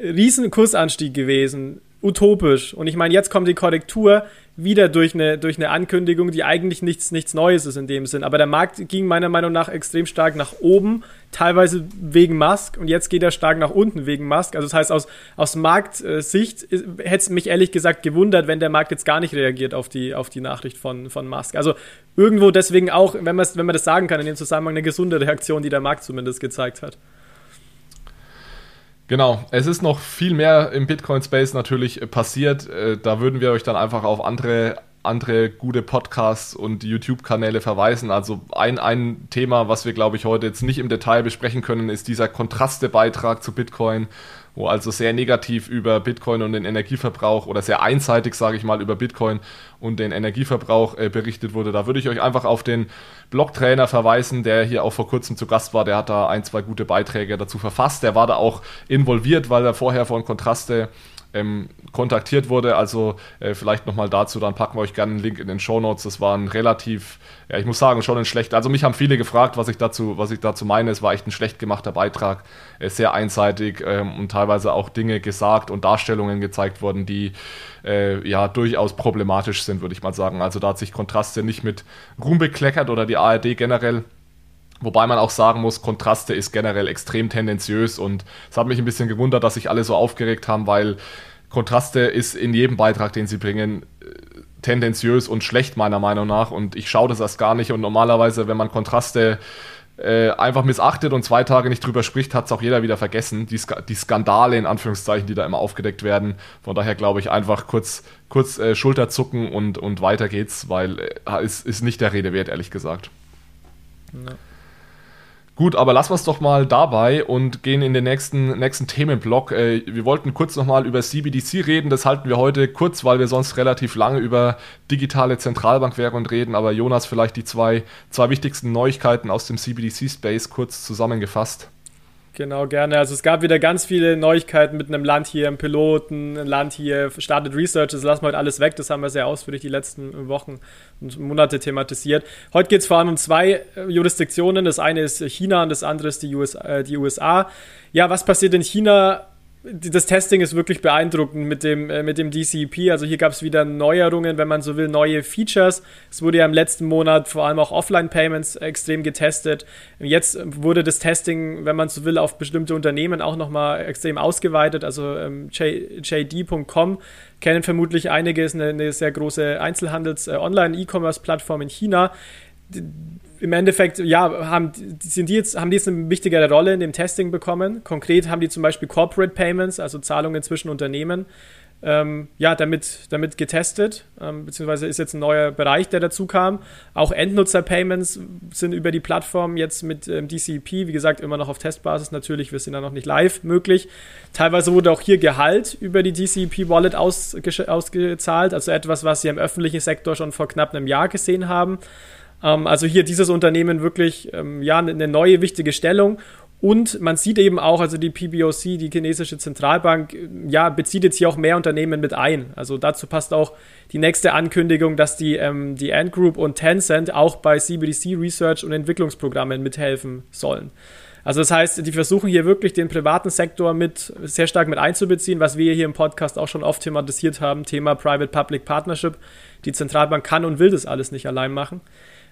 Riesen Kursanstieg gewesen, utopisch. Und ich meine, jetzt kommt die Korrektur wieder durch eine, durch eine Ankündigung, die eigentlich nichts, nichts Neues ist in dem Sinn. Aber der Markt ging meiner Meinung nach extrem stark nach oben, teilweise wegen Musk und jetzt geht er stark nach unten wegen Musk. Also das heißt, aus, aus Marktsicht hätte es mich ehrlich gesagt gewundert, wenn der Markt jetzt gar nicht reagiert auf die, auf die Nachricht von, von Musk. Also irgendwo deswegen auch, wenn, wenn man das sagen kann, in dem Zusammenhang eine gesunde Reaktion, die der Markt zumindest gezeigt hat. Genau, es ist noch viel mehr im Bitcoin-Space natürlich passiert. Äh, da würden wir euch dann einfach auf andere, andere gute Podcasts und YouTube-Kanäle verweisen. Also ein, ein Thema, was wir, glaube ich, heute jetzt nicht im Detail besprechen können, ist dieser Kontraste-Beitrag zu Bitcoin wo also sehr negativ über Bitcoin und den Energieverbrauch oder sehr einseitig, sage ich mal, über Bitcoin und den Energieverbrauch äh, berichtet wurde. Da würde ich euch einfach auf den Blogtrainer verweisen, der hier auch vor kurzem zu Gast war. Der hat da ein, zwei gute Beiträge dazu verfasst. Der war da auch involviert, weil er vorher von Kontraste ähm, kontaktiert wurde. Also äh, vielleicht nochmal dazu, dann packen wir euch gerne einen Link in den Show Notes. Das war ein relativ, ja, ich muss sagen, schon ein schlecht. Also mich haben viele gefragt, was ich dazu, was ich dazu meine. Es war echt ein schlecht gemachter Beitrag, äh, sehr einseitig ähm, und teilweise auch Dinge gesagt und Darstellungen gezeigt worden, die äh, ja durchaus problematisch sind, würde ich mal sagen. Also da hat sich Kontraste nicht mit Ruhm bekleckert oder die ARD generell. Wobei man auch sagen muss, Kontraste ist generell extrem tendenziös und es hat mich ein bisschen gewundert, dass sich alle so aufgeregt haben, weil Kontraste ist in jedem Beitrag, den sie bringen, äh, tendenziös und schlecht meiner Meinung nach und ich schaue das erst gar nicht und normalerweise, wenn man Kontraste äh, einfach missachtet und zwei Tage nicht drüber spricht, hat es auch jeder wieder vergessen. Die, Sk die, Skandale in Anführungszeichen, die da immer aufgedeckt werden. Von daher glaube ich einfach kurz, kurz äh, Schulter zucken und, und weiter geht's, weil äh, ist, ist nicht der Rede wert, ehrlich gesagt. Ja. Gut, aber lassen wir es doch mal dabei und gehen in den nächsten, nächsten Themenblock. Äh, wir wollten kurz nochmal über CBDC reden. Das halten wir heute kurz, weil wir sonst relativ lange über digitale Zentralbankwährung reden. Aber Jonas, vielleicht die zwei, zwei wichtigsten Neuigkeiten aus dem CBDC-Space kurz zusammengefasst. Genau, gerne. Also es gab wieder ganz viele Neuigkeiten mit einem Land hier, einem Piloten, ein Land hier startet Research. Das lassen wir heute alles weg. Das haben wir sehr ausführlich die letzten Wochen und Monate thematisiert. Heute geht es vor allem um zwei äh, Jurisdiktionen. Das eine ist China und das andere ist die USA. Äh, die USA. Ja, was passiert in China? Das Testing ist wirklich beeindruckend mit dem, äh, mit dem DCP. Also hier gab es wieder Neuerungen, wenn man so will, neue Features. Es wurde ja im letzten Monat vor allem auch Offline-Payments extrem getestet. Jetzt wurde das Testing, wenn man so will, auf bestimmte Unternehmen auch nochmal extrem ausgeweitet. Also ähm, JD.com kennen vermutlich einige, ist eine, eine sehr große Einzelhandels-Online-E-Commerce-Plattform äh, in China im Endeffekt, ja, haben, sind die jetzt, haben die jetzt eine wichtigere Rolle in dem Testing bekommen. Konkret haben die zum Beispiel Corporate Payments, also Zahlungen zwischen Unternehmen, ähm, ja, damit, damit getestet, ähm, beziehungsweise ist jetzt ein neuer Bereich, der dazu kam. Auch Endnutzer-Payments sind über die Plattform jetzt mit ähm, DCP, wie gesagt, immer noch auf Testbasis natürlich, wir sind da noch nicht live möglich. Teilweise wurde auch hier Gehalt über die DCP-Wallet ausge ausgezahlt, also etwas, was sie im öffentlichen Sektor schon vor knapp einem Jahr gesehen haben. Ähm, also hier dieses Unternehmen wirklich ähm, ja eine neue wichtige Stellung Und man sieht eben auch, also die PBOC, die chinesische Zentralbank, ja, bezieht jetzt hier auch mehr Unternehmen mit ein. Also dazu passt auch die nächste Ankündigung, dass die, ähm, die Ant Group und Tencent auch bei CBDC Research und Entwicklungsprogrammen mithelfen sollen. Also das heißt, die versuchen hier wirklich den privaten Sektor mit sehr stark mit einzubeziehen, was wir hier im Podcast auch schon oft thematisiert haben, Thema Private-Public Partnership. Die Zentralbank kann und will das alles nicht allein machen.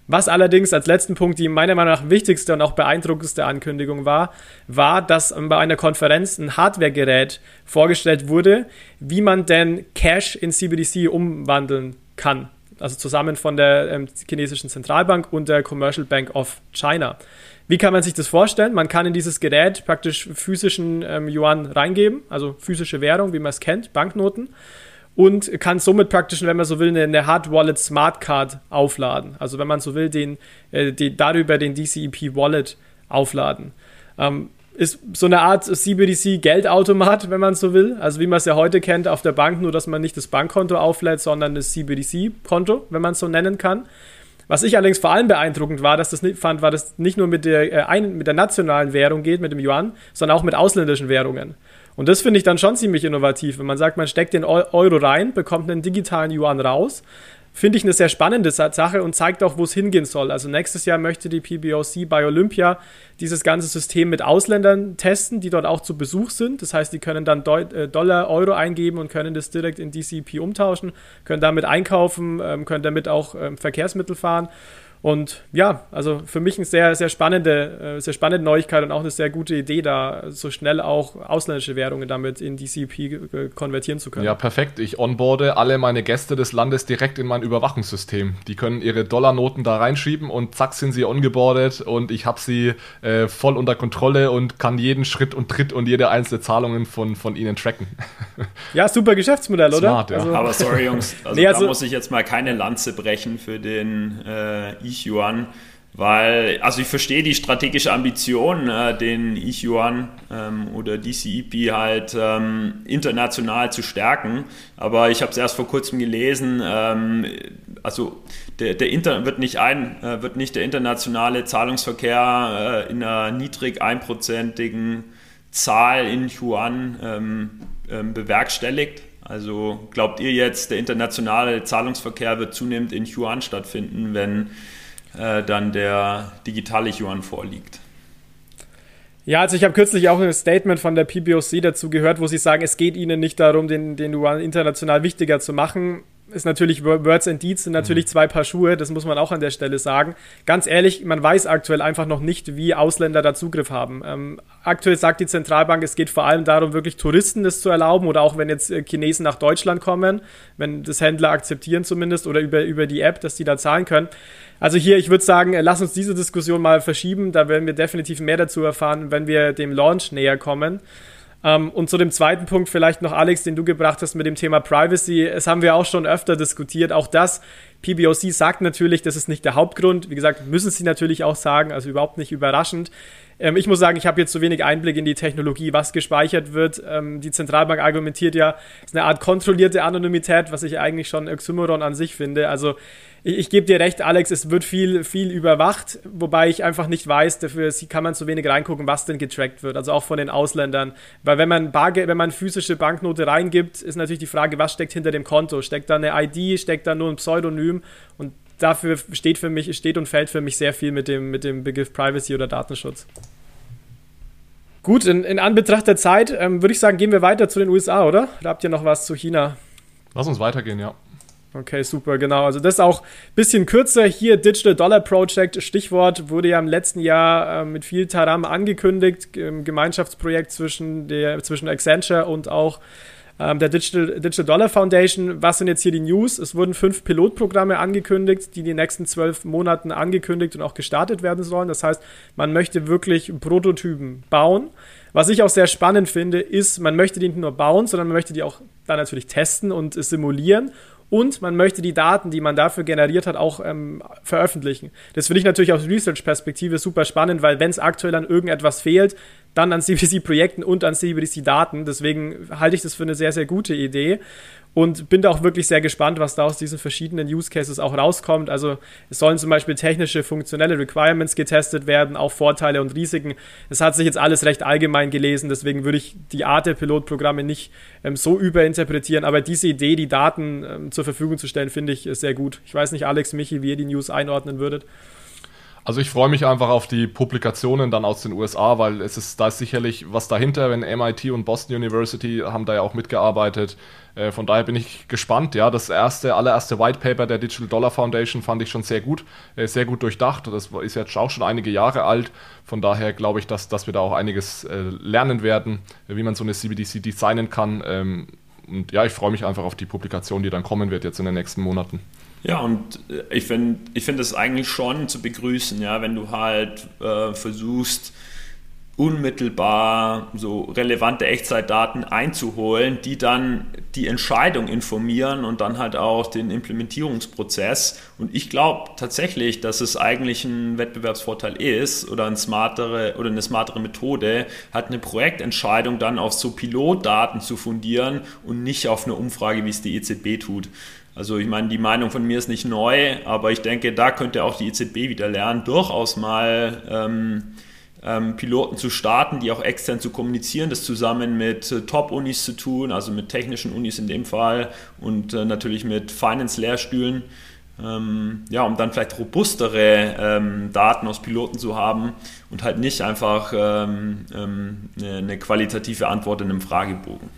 Was allerdings als letzten Punkt die meiner Meinung nach wichtigste und auch beeindruckendste Ankündigung war, war, dass bei einer Konferenz ein Hardwaregerät vorgestellt wurde, wie man denn Cash in CBDC umwandeln kann. Also zusammen von der ähm, chinesischen Zentralbank und der Commercial Bank of China. Wie kann man sich das vorstellen? Man kann in dieses Gerät praktisch physischen ähm, Yuan reingeben, also physische Währung, wie man es kennt, Banknoten und kann somit praktisch, wenn man so will, eine Hard Wallet Smart Card aufladen. Also wenn man so will, den, äh, den darüber den DCEP Wallet aufladen. Ähm, ist so eine Art CBDC Geldautomat, wenn man so will. Also wie man es ja heute kennt auf der Bank, nur dass man nicht das Bankkonto auflädt, sondern das CBDC Konto, wenn man es so nennen kann. Was ich allerdings vor allem beeindruckend war, dass das fand, war, dass nicht nur mit der, äh, mit der nationalen Währung geht, mit dem Yuan, sondern auch mit ausländischen Währungen. Und das finde ich dann schon ziemlich innovativ, wenn man sagt, man steckt den Euro rein, bekommt einen digitalen Yuan raus. Finde ich eine sehr spannende Sache und zeigt auch, wo es hingehen soll. Also nächstes Jahr möchte die PBOC bei Olympia dieses ganze System mit Ausländern testen, die dort auch zu Besuch sind. Das heißt, die können dann äh, Dollar, Euro eingeben und können das direkt in DCP umtauschen, können damit einkaufen, ähm, können damit auch ähm, Verkehrsmittel fahren. Und ja, also für mich eine sehr, sehr spannende, äh, sehr spannende Neuigkeit und auch eine sehr gute Idee, da so schnell auch ausländische Währungen damit in DCP konvertieren zu können. Ja, perfekt. Ich onboarde alle meine Gäste des Landes direkt in mein Überwachungssystem. Die können ihre Dollarnoten da reinschieben und zack sind sie ongeboardet und ich habe sie äh, voll unter Kontrolle und kann jeden Schritt und Tritt und jede einzelne Zahlungen von, von ihnen tracken. *laughs* Ja, super Geschäftsmodell, oder? Smart, ja. Also, Aber sorry, Jungs, also, nee, also da muss ich jetzt mal keine Lanze brechen für den äh, Ich-Yuan, weil, also ich verstehe die strategische Ambition, äh, den Ich-Yuan ähm, oder DCEP halt ähm, international zu stärken, aber ich habe es erst vor kurzem gelesen, ähm, also der, der Inter wird nicht ein, äh, wird nicht der internationale Zahlungsverkehr äh, in einer niedrig einprozentigen Zahl in Yuan ähm, ähm, bewerkstelligt. Also glaubt ihr jetzt, der internationale Zahlungsverkehr wird zunehmend in Yuan stattfinden, wenn äh, dann der digitale Yuan vorliegt? Ja, also ich habe kürzlich auch ein Statement von der PBOC dazu gehört, wo sie sagen, es geht ihnen nicht darum, den, den Yuan international wichtiger zu machen ist natürlich Words and Deeds sind natürlich mhm. zwei Paar Schuhe, das muss man auch an der Stelle sagen. Ganz ehrlich, man weiß aktuell einfach noch nicht, wie Ausländer da Zugriff haben. Ähm, aktuell sagt die Zentralbank, es geht vor allem darum, wirklich Touristen das zu erlauben oder auch wenn jetzt äh, Chinesen nach Deutschland kommen, wenn das Händler akzeptieren zumindest oder über, über die App, dass die da zahlen können. Also hier, ich würde sagen, äh, lass uns diese Diskussion mal verschieben, da werden wir definitiv mehr dazu erfahren, wenn wir dem Launch näher kommen. Ähm, und zu dem zweiten Punkt vielleicht noch, Alex, den du gebracht hast mit dem Thema Privacy. Es haben wir auch schon öfter diskutiert. Auch das, PBOC sagt natürlich, das ist nicht der Hauptgrund. Wie gesagt, müssen sie natürlich auch sagen, also überhaupt nicht überraschend. Ähm, ich muss sagen, ich habe jetzt zu wenig Einblick in die Technologie, was gespeichert wird. Ähm, die Zentralbank argumentiert ja, es ist eine Art kontrollierte Anonymität, was ich eigentlich schon Oxymoron an sich finde. Also ich, ich gebe dir recht, Alex, es wird viel, viel überwacht, wobei ich einfach nicht weiß, dafür kann man zu wenig reingucken, was denn getrackt wird, also auch von den Ausländern. Weil wenn man Barge wenn man physische Banknote reingibt, ist natürlich die Frage, was steckt hinter dem Konto? Steckt da eine ID, steckt da nur ein Pseudonym? Und dafür steht für mich, steht und fällt für mich sehr viel mit dem, mit dem Begriff Privacy oder Datenschutz. Gut, in, in Anbetracht der Zeit ähm, würde ich sagen, gehen wir weiter zu den USA, oder? Da habt ihr noch was zu China? Lass uns weitergehen, ja. Okay, super, genau. Also das ist auch ein bisschen kürzer. Hier Digital Dollar Project, Stichwort, wurde ja im letzten Jahr äh, mit viel Taram angekündigt. Im Gemeinschaftsprojekt zwischen, der, zwischen Accenture und auch ähm, der Digital, Digital Dollar Foundation. Was sind jetzt hier die News? Es wurden fünf Pilotprogramme angekündigt, die in den nächsten zwölf Monaten angekündigt und auch gestartet werden sollen. Das heißt, man möchte wirklich Prototypen bauen. Was ich auch sehr spannend finde, ist, man möchte die nicht nur bauen, sondern man möchte die auch dann natürlich testen und simulieren und man möchte die Daten, die man dafür generiert hat, auch ähm, veröffentlichen. Das finde ich natürlich aus Research-Perspektive super spannend, weil wenn es aktuell an irgendetwas fehlt, dann an *laughs* CBDC-Projekten und an CBDC-Daten. Deswegen halte ich das für eine sehr, sehr gute Idee und bin da auch wirklich sehr gespannt, was da aus diesen verschiedenen Use Cases auch rauskommt. Also es sollen zum Beispiel technische, funktionelle Requirements getestet werden, auch Vorteile und Risiken. Es hat sich jetzt alles recht allgemein gelesen, deswegen würde ich die Art der Pilotprogramme nicht ähm, so überinterpretieren, aber diese Idee, die Daten ähm, zur Verfügung zu stellen, finde ich sehr gut. Ich weiß nicht, Alex, Michi, wie ihr die News einordnen würdet. Also ich freue mich einfach auf die Publikationen dann aus den USA, weil es ist da ist sicherlich was dahinter, wenn MIT und Boston University haben da ja auch mitgearbeitet. Äh, von daher bin ich gespannt. Ja, das erste, allererste White Paper der Digital Dollar Foundation fand ich schon sehr gut, äh, sehr gut durchdacht. Das ist jetzt auch schon einige Jahre alt. Von daher glaube ich, dass, dass wir da auch einiges äh, lernen werden, wie man so eine CBDC designen kann. Ähm, und ja, ich freue mich einfach auf die Publikation, die dann kommen wird jetzt in den nächsten Monaten. Ja, und äh, ich finde ich find das eigentlich schon zu begrüßen, ja, wenn du halt äh, versuchst, unmittelbar so relevante Echtzeitdaten einzuholen, die dann die Entscheidung informieren und dann halt auch den Implementierungsprozess. Und ich glaube tatsächlich, dass es eigentlich ein Wettbewerbsvorteil ist oder eine smartere oder eine smartere Methode, hat eine Projektentscheidung dann auf so Pilotdaten zu fundieren und nicht auf eine Umfrage, wie es die EZB tut. Also ich meine, die Meinung von mir ist nicht neu, aber ich denke, da könnte auch die EZB wieder lernen, durchaus mal ähm, ähm, Piloten zu starten, die auch extern zu kommunizieren, das zusammen mit äh, Top-Unis zu tun, also mit technischen Unis in dem Fall und äh, natürlich mit Finance-Lehrstühlen. Ähm, ja, um dann vielleicht robustere ähm, Daten aus Piloten zu haben und halt nicht einfach ähm, ähm, eine, eine qualitative Antwort in einem Fragebogen.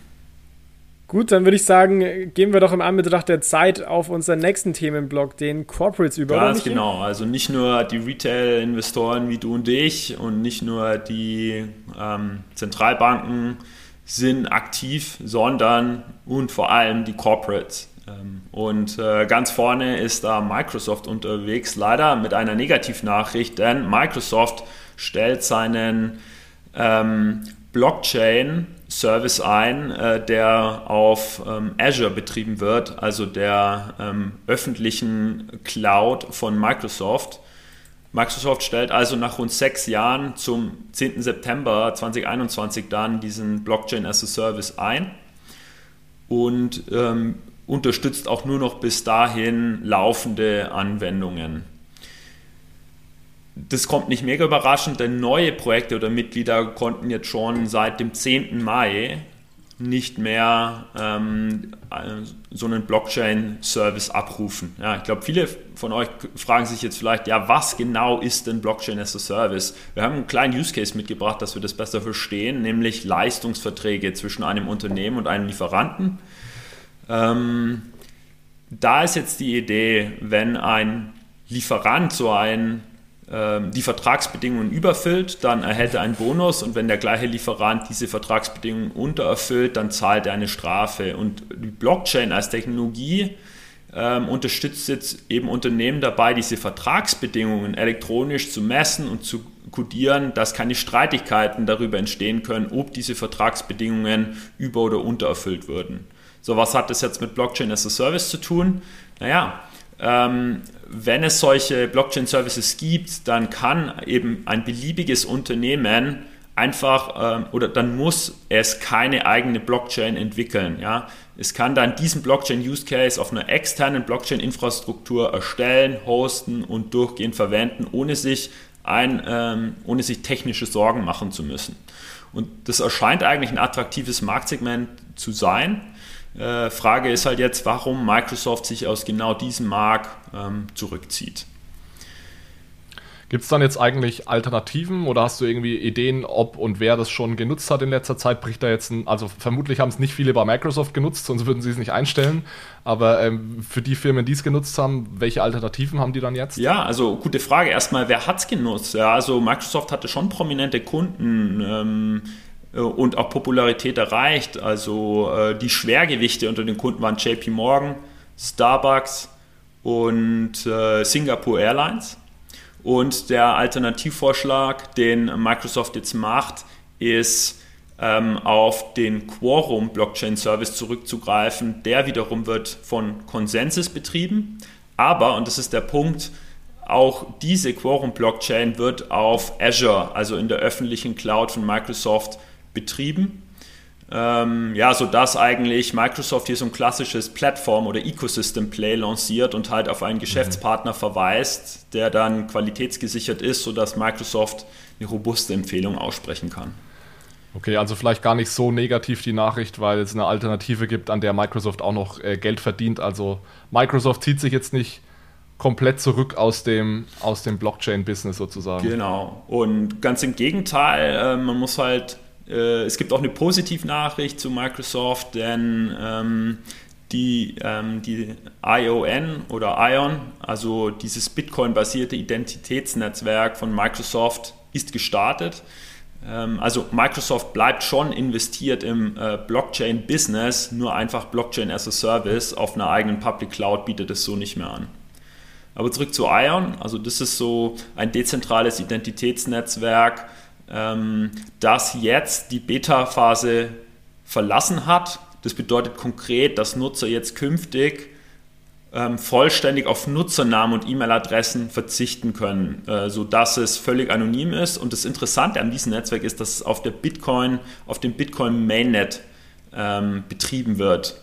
Gut, dann würde ich sagen, gehen wir doch im Anbetracht der Zeit auf unseren nächsten Themenblock, den Corporates über. Ganz genau, also nicht nur die Retail-Investoren wie du und ich und nicht nur die ähm, Zentralbanken sind aktiv, sondern und vor allem die Corporates. Ähm, und äh, ganz vorne ist da Microsoft unterwegs, leider mit einer Negativnachricht, denn Microsoft stellt seinen ähm, Blockchain Service ein, äh, der auf ähm, Azure betrieben wird, also der ähm, öffentlichen Cloud von Microsoft. Microsoft stellt also nach rund sechs Jahren zum 10. September 2021 dann diesen Blockchain as a Service ein und ähm, unterstützt auch nur noch bis dahin laufende Anwendungen das kommt nicht mega überraschend, denn neue Projekte oder Mitglieder konnten jetzt schon seit dem 10. Mai nicht mehr ähm, so einen Blockchain-Service abrufen. Ja, ich glaube, viele von euch fragen sich jetzt vielleicht, ja, was genau ist denn Blockchain as a Service? Wir haben einen kleinen Use Case mitgebracht, dass wir das besser verstehen, nämlich Leistungsverträge zwischen einem Unternehmen und einem Lieferanten. Ähm, da ist jetzt die Idee, wenn ein Lieferant so ein die Vertragsbedingungen überfüllt, dann erhält er einen Bonus und wenn der gleiche Lieferant diese Vertragsbedingungen untererfüllt, dann zahlt er eine Strafe. Und die Blockchain als Technologie ähm, unterstützt jetzt eben Unternehmen dabei, diese Vertragsbedingungen elektronisch zu messen und zu kodieren, dass keine Streitigkeiten darüber entstehen können, ob diese Vertragsbedingungen über- oder untererfüllt würden. So, was hat das jetzt mit Blockchain as a Service zu tun? Naja, ähm, wenn es solche Blockchain-Services gibt, dann kann eben ein beliebiges Unternehmen einfach ähm, oder dann muss es keine eigene Blockchain entwickeln. Ja? Es kann dann diesen Blockchain-Use-Case auf einer externen Blockchain-Infrastruktur erstellen, hosten und durchgehend verwenden, ohne sich, ein, ähm, ohne sich technische Sorgen machen zu müssen. Und das erscheint eigentlich ein attraktives Marktsegment zu sein. Äh, Frage ist halt jetzt, warum Microsoft sich aus genau diesem Markt ähm, zurückzieht. Gibt es dann jetzt eigentlich Alternativen oder hast du irgendwie Ideen, ob und wer das schon genutzt hat in letzter Zeit? Bricht da jetzt ein, also vermutlich haben es nicht viele bei Microsoft genutzt, sonst würden sie es nicht einstellen. Aber ähm, für die Firmen, die es genutzt haben, welche Alternativen haben die dann jetzt? Ja, also gute Frage. Erstmal, wer hat es genutzt? Ja, also Microsoft hatte schon prominente Kunden. Ähm, äh, und auch Popularität erreicht. Also äh, die Schwergewichte unter den Kunden waren JP Morgan, Starbucks und äh, Singapore Airlines. Und der Alternativvorschlag, den Microsoft jetzt macht, ist ähm, auf den Quorum Blockchain Service zurückzugreifen. Der wiederum wird von Consensus betrieben. Aber, und das ist der Punkt, auch diese Quorum-Blockchain wird auf Azure, also in der öffentlichen Cloud von Microsoft, betrieben. Ähm, ja, sodass eigentlich Microsoft hier so ein klassisches Plattform- oder Ecosystem-Play lanciert und halt auf einen mhm. Geschäftspartner verweist, der dann qualitätsgesichert ist, sodass Microsoft eine robuste Empfehlung aussprechen kann. Okay, also vielleicht gar nicht so negativ die Nachricht, weil es eine Alternative gibt, an der Microsoft auch noch äh, Geld verdient. Also Microsoft zieht sich jetzt nicht komplett zurück aus dem, aus dem Blockchain-Business sozusagen. Genau. Und ganz im Gegenteil, äh, man muss halt, es gibt auch eine Positivnachricht zu Microsoft, denn ähm, die, ähm, die ION oder ION, also dieses Bitcoin-basierte Identitätsnetzwerk von Microsoft, ist gestartet. Ähm, also Microsoft bleibt schon investiert im äh, Blockchain-Business, nur einfach Blockchain as a Service auf einer eigenen Public Cloud bietet es so nicht mehr an. Aber zurück zu Ion, also das ist so ein dezentrales Identitätsnetzwerk, das jetzt die Beta-Phase verlassen hat. Das bedeutet konkret, dass Nutzer jetzt künftig ähm, vollständig auf Nutzernamen und E-Mail-Adressen verzichten können, äh, sodass es völlig anonym ist. Und das Interessante an diesem Netzwerk ist, dass es auf der Bitcoin, auf dem Bitcoin Mainnet ähm, betrieben wird.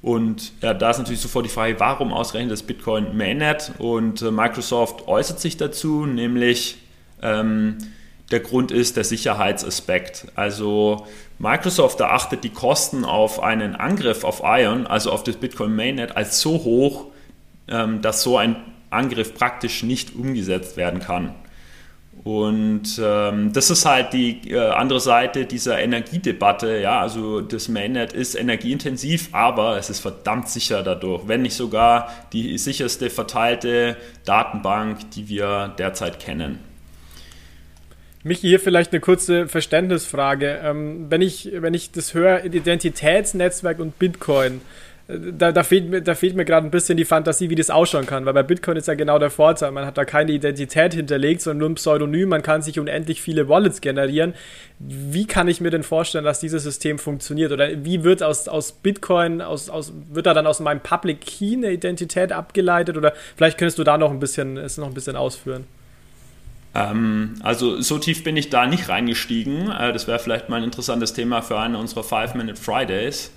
Und ja, da ist natürlich sofort die Frage, warum ausrechnet das Bitcoin Mainnet? Und äh, Microsoft äußert sich dazu, nämlich ähm, der Grund ist der Sicherheitsaspekt. Also Microsoft erachtet die Kosten auf einen Angriff auf Ion, also auf das Bitcoin Mainnet, als so hoch, ähm, dass so ein Angriff praktisch nicht umgesetzt werden kann. Und ähm, das ist halt die äh, andere Seite dieser Energiedebatte. Ja, also das Mainnet ist energieintensiv, aber es ist verdammt sicher dadurch, wenn nicht sogar die sicherste verteilte Datenbank, die wir derzeit kennen. Michi, hier vielleicht eine kurze Verständnisfrage. Ähm, wenn, ich, wenn ich das höre, Identitätsnetzwerk und Bitcoin, da, da, fehlt mir, da fehlt mir gerade ein bisschen die Fantasie, wie das ausschauen kann, weil bei Bitcoin ist ja genau der Vorteil, man hat da keine Identität hinterlegt, sondern nur ein Pseudonym, man kann sich unendlich viele Wallets generieren. Wie kann ich mir denn vorstellen, dass dieses System funktioniert? Oder wie wird aus, aus Bitcoin, aus, aus, wird da dann aus meinem Public Key eine Identität abgeleitet? Oder vielleicht könntest du da noch ein bisschen, es noch ein bisschen ausführen. Ähm, also so tief bin ich da nicht reingestiegen. Äh, das wäre vielleicht mal ein interessantes Thema für einen unserer Five-Minute Fridays.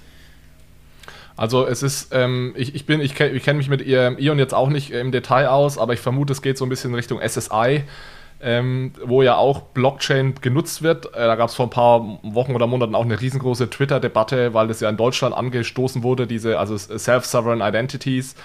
Also es ist, ähm, ich, ich bin, ich, kenne mich mit Ion jetzt auch nicht im Detail aus, aber ich vermute, es geht so ein bisschen Richtung SSI, ähm, wo ja auch Blockchain genutzt wird. Äh, da gab es vor ein paar Wochen oder Monaten auch eine riesengroße Twitter-Debatte, weil das ja in Deutschland angestoßen wurde, diese, also Self-Sovereign Identities.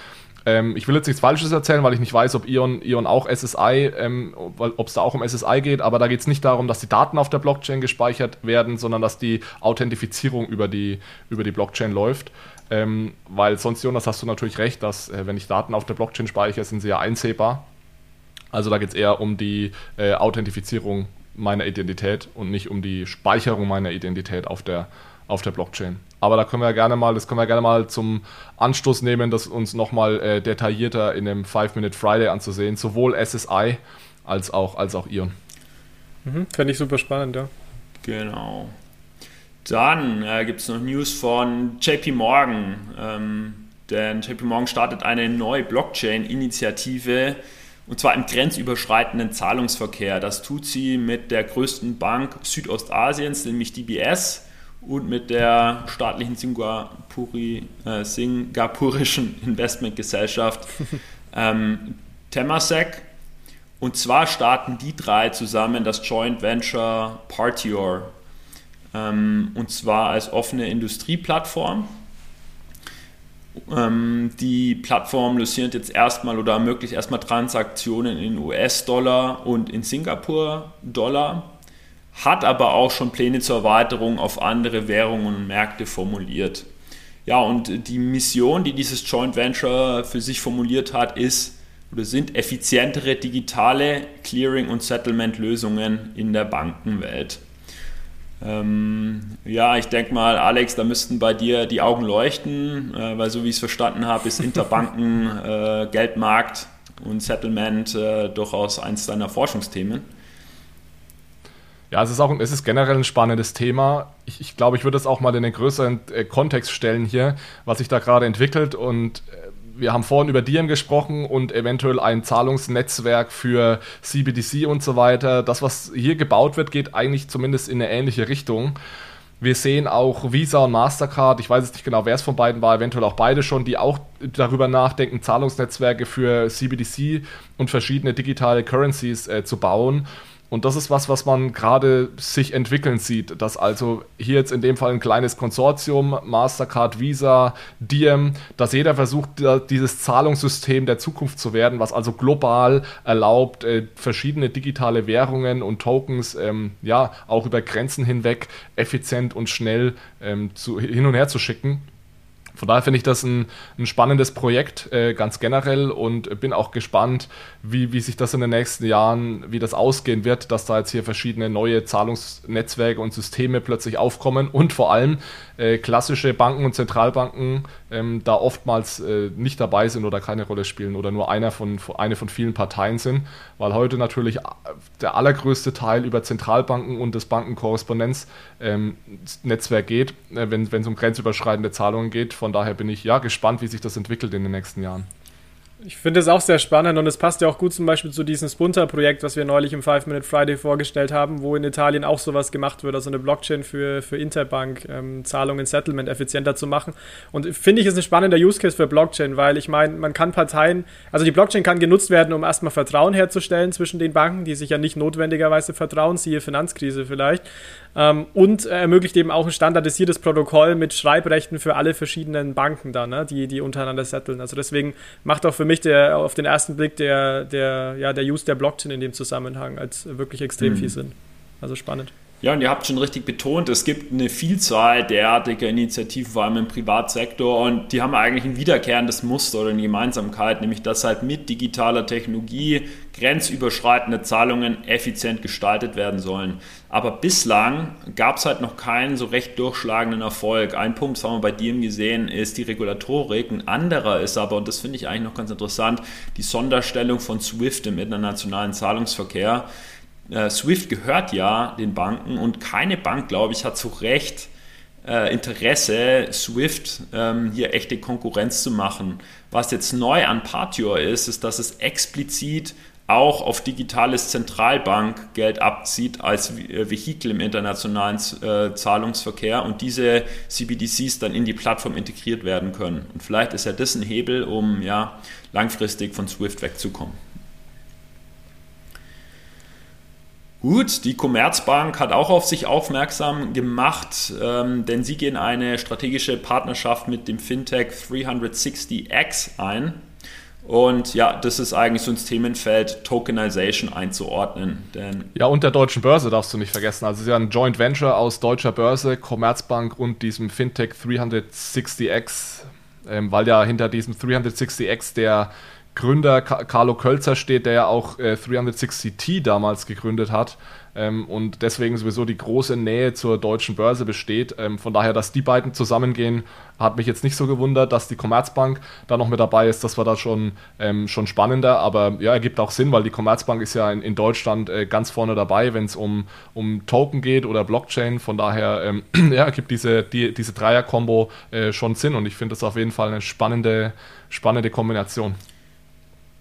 Ähm, ich will jetzt nichts Falsches erzählen, weil ich nicht weiß, ob Ion, Ion auch SSI, ähm, ob es da auch um SSI geht, aber da geht es nicht darum, dass die Daten auf der Blockchain gespeichert werden, sondern dass die Authentifizierung über die, über die Blockchain läuft. Ähm, weil sonst, Jonas, hast du natürlich recht, dass äh, wenn ich Daten auf der Blockchain speichere, sind sie ja einsehbar. Also da geht es eher um die äh, Authentifizierung meiner Identität und nicht um die Speicherung meiner Identität auf der, auf der Blockchain. Aber da können wir gerne mal, das können wir gerne mal zum Anstoß nehmen, das uns nochmal äh, detaillierter in dem Five-Minute Friday anzusehen, sowohl SSI als auch, als auch Ion. Mhm, Fände ich super spannend, ja. Genau. Dann äh, gibt es noch News von JP Morgan. Ähm, denn JP Morgan startet eine neue Blockchain-Initiative und zwar im grenzüberschreitenden Zahlungsverkehr. Das tut sie mit der größten Bank Südostasiens, nämlich DBS, und mit der staatlichen Singapuri, äh, singapurischen *laughs* Investmentgesellschaft *laughs* ähm, Temasek. Und zwar starten die drei zusammen das Joint Venture Partior ähm, und zwar als offene Industrieplattform. Ähm, die Plattform lösiert jetzt erstmal oder ermöglicht erstmal Transaktionen in US-Dollar und in Singapur-Dollar, hat aber auch schon Pläne zur Erweiterung auf andere Währungen und Märkte formuliert. Ja, und die Mission, die dieses Joint Venture für sich formuliert hat, ist oder sind effizientere digitale Clearing- und Settlement-Lösungen in der Bankenwelt. Ähm, ja, ich denke mal, Alex, da müssten bei dir die Augen leuchten, äh, weil so wie ich es verstanden habe, ist Interbanken, *laughs* äh, Geldmarkt und Settlement äh, durchaus eins deiner Forschungsthemen. Ja, es ist auch es ist generell ein spannendes Thema. Ich, ich glaube, ich würde es auch mal in einen größeren äh, Kontext stellen hier, was sich da gerade entwickelt und äh, wir haben vorhin über Diem gesprochen und eventuell ein Zahlungsnetzwerk für CBDC und so weiter. Das, was hier gebaut wird, geht eigentlich zumindest in eine ähnliche Richtung. Wir sehen auch Visa und Mastercard, ich weiß jetzt nicht genau, wer es von beiden war, eventuell auch beide schon, die auch darüber nachdenken, Zahlungsnetzwerke für CBDC und verschiedene digitale Currencies äh, zu bauen. Und das ist was, was man gerade sich entwickeln sieht, dass also hier jetzt in dem Fall ein kleines Konsortium, Mastercard, Visa, Diem, dass jeder versucht, dieses Zahlungssystem der Zukunft zu werden, was also global erlaubt, äh, verschiedene digitale Währungen und Tokens ähm, ja auch über Grenzen hinweg effizient und schnell ähm, zu, hin und her zu schicken. Von daher finde ich das ein, ein spannendes Projekt äh, ganz generell und bin auch gespannt, wie, wie sich das in den nächsten Jahren, wie das ausgehen wird, dass da jetzt hier verschiedene neue Zahlungsnetzwerke und Systeme plötzlich aufkommen und vor allem äh, klassische Banken und Zentralbanken ähm, da oftmals äh, nicht dabei sind oder keine Rolle spielen oder nur einer von, eine von vielen Parteien sind, weil heute natürlich der allergrößte Teil über Zentralbanken und das Bankenkorrespondenznetzwerk ähm, geht, äh, wenn es um grenzüberschreitende Zahlungen geht. Von daher bin ich ja gespannt, wie sich das entwickelt in den nächsten Jahren. Ich finde es auch sehr spannend und es passt ja auch gut zum Beispiel zu diesem Spunta-Projekt, was wir neulich im Five Minute Friday vorgestellt haben, wo in Italien auch sowas gemacht wird, also eine Blockchain für, für Interbank, ähm, Settlement effizienter zu machen. Und finde ich, ist ein spannender Use Case für Blockchain, weil ich meine, man kann Parteien, also die Blockchain kann genutzt werden, um erstmal Vertrauen herzustellen zwischen den Banken, die sich ja nicht notwendigerweise vertrauen, siehe Finanzkrise vielleicht. Ähm, und ermöglicht eben auch ein standardisiertes Protokoll mit Schreibrechten für alle verschiedenen Banken da, ne, die, die untereinander setteln. Also deswegen macht auch für mich der auf den ersten Blick der, der, ja, der Use der Blockchain in dem Zusammenhang als wirklich extrem mhm. viel Sinn. Also spannend. Ja, und ihr habt schon richtig betont, es gibt eine Vielzahl derartiger Initiativen, vor allem im Privatsektor, und die haben eigentlich ein wiederkehrendes Muster oder eine Gemeinsamkeit, nämlich dass halt mit digitaler Technologie grenzüberschreitende Zahlungen effizient gestaltet werden sollen. Aber bislang gab es halt noch keinen so recht durchschlagenden Erfolg. Ein Punkt, das haben wir bei dir gesehen, ist die Regulatorik. Ein anderer ist aber, und das finde ich eigentlich noch ganz interessant, die Sonderstellung von SWIFT im internationalen Zahlungsverkehr. Äh, SWIFT gehört ja den Banken und keine Bank, glaube ich, hat zu Recht äh, Interesse, SWIFT ähm, hier echte Konkurrenz zu machen. Was jetzt neu an Partior ist, ist, dass es explizit auch auf digitales Zentralbankgeld abzieht als äh, Vehikel im internationalen äh, Zahlungsverkehr und diese CBDCs dann in die Plattform integriert werden können. Und vielleicht ist ja das ein Hebel, um ja langfristig von SWIFT wegzukommen. Gut, die Commerzbank hat auch auf sich aufmerksam gemacht, ähm, denn sie gehen eine strategische Partnerschaft mit dem Fintech 360X ein. Und ja, das ist eigentlich so ins Themenfeld Tokenization einzuordnen. Denn ja, und der deutschen Börse darfst du nicht vergessen. Also es ist ja ein Joint Venture aus deutscher Börse, Commerzbank und diesem Fintech 360X, ähm, weil ja hinter diesem 360X der Gründer Carlo Kölzer steht, der ja auch äh, 360T damals gegründet hat ähm, und deswegen sowieso die große Nähe zur deutschen Börse besteht. Ähm, von daher, dass die beiden zusammengehen, hat mich jetzt nicht so gewundert, dass die Commerzbank da noch mit dabei ist. Das war da schon, ähm, schon spannender, aber ja, ergibt auch Sinn, weil die Commerzbank ist ja in, in Deutschland äh, ganz vorne dabei, wenn es um, um Token geht oder Blockchain. Von daher ähm, *clears throat* ja, ergibt diese, die, diese Dreier-Kombo äh, schon Sinn und ich finde das auf jeden Fall eine spannende, spannende Kombination.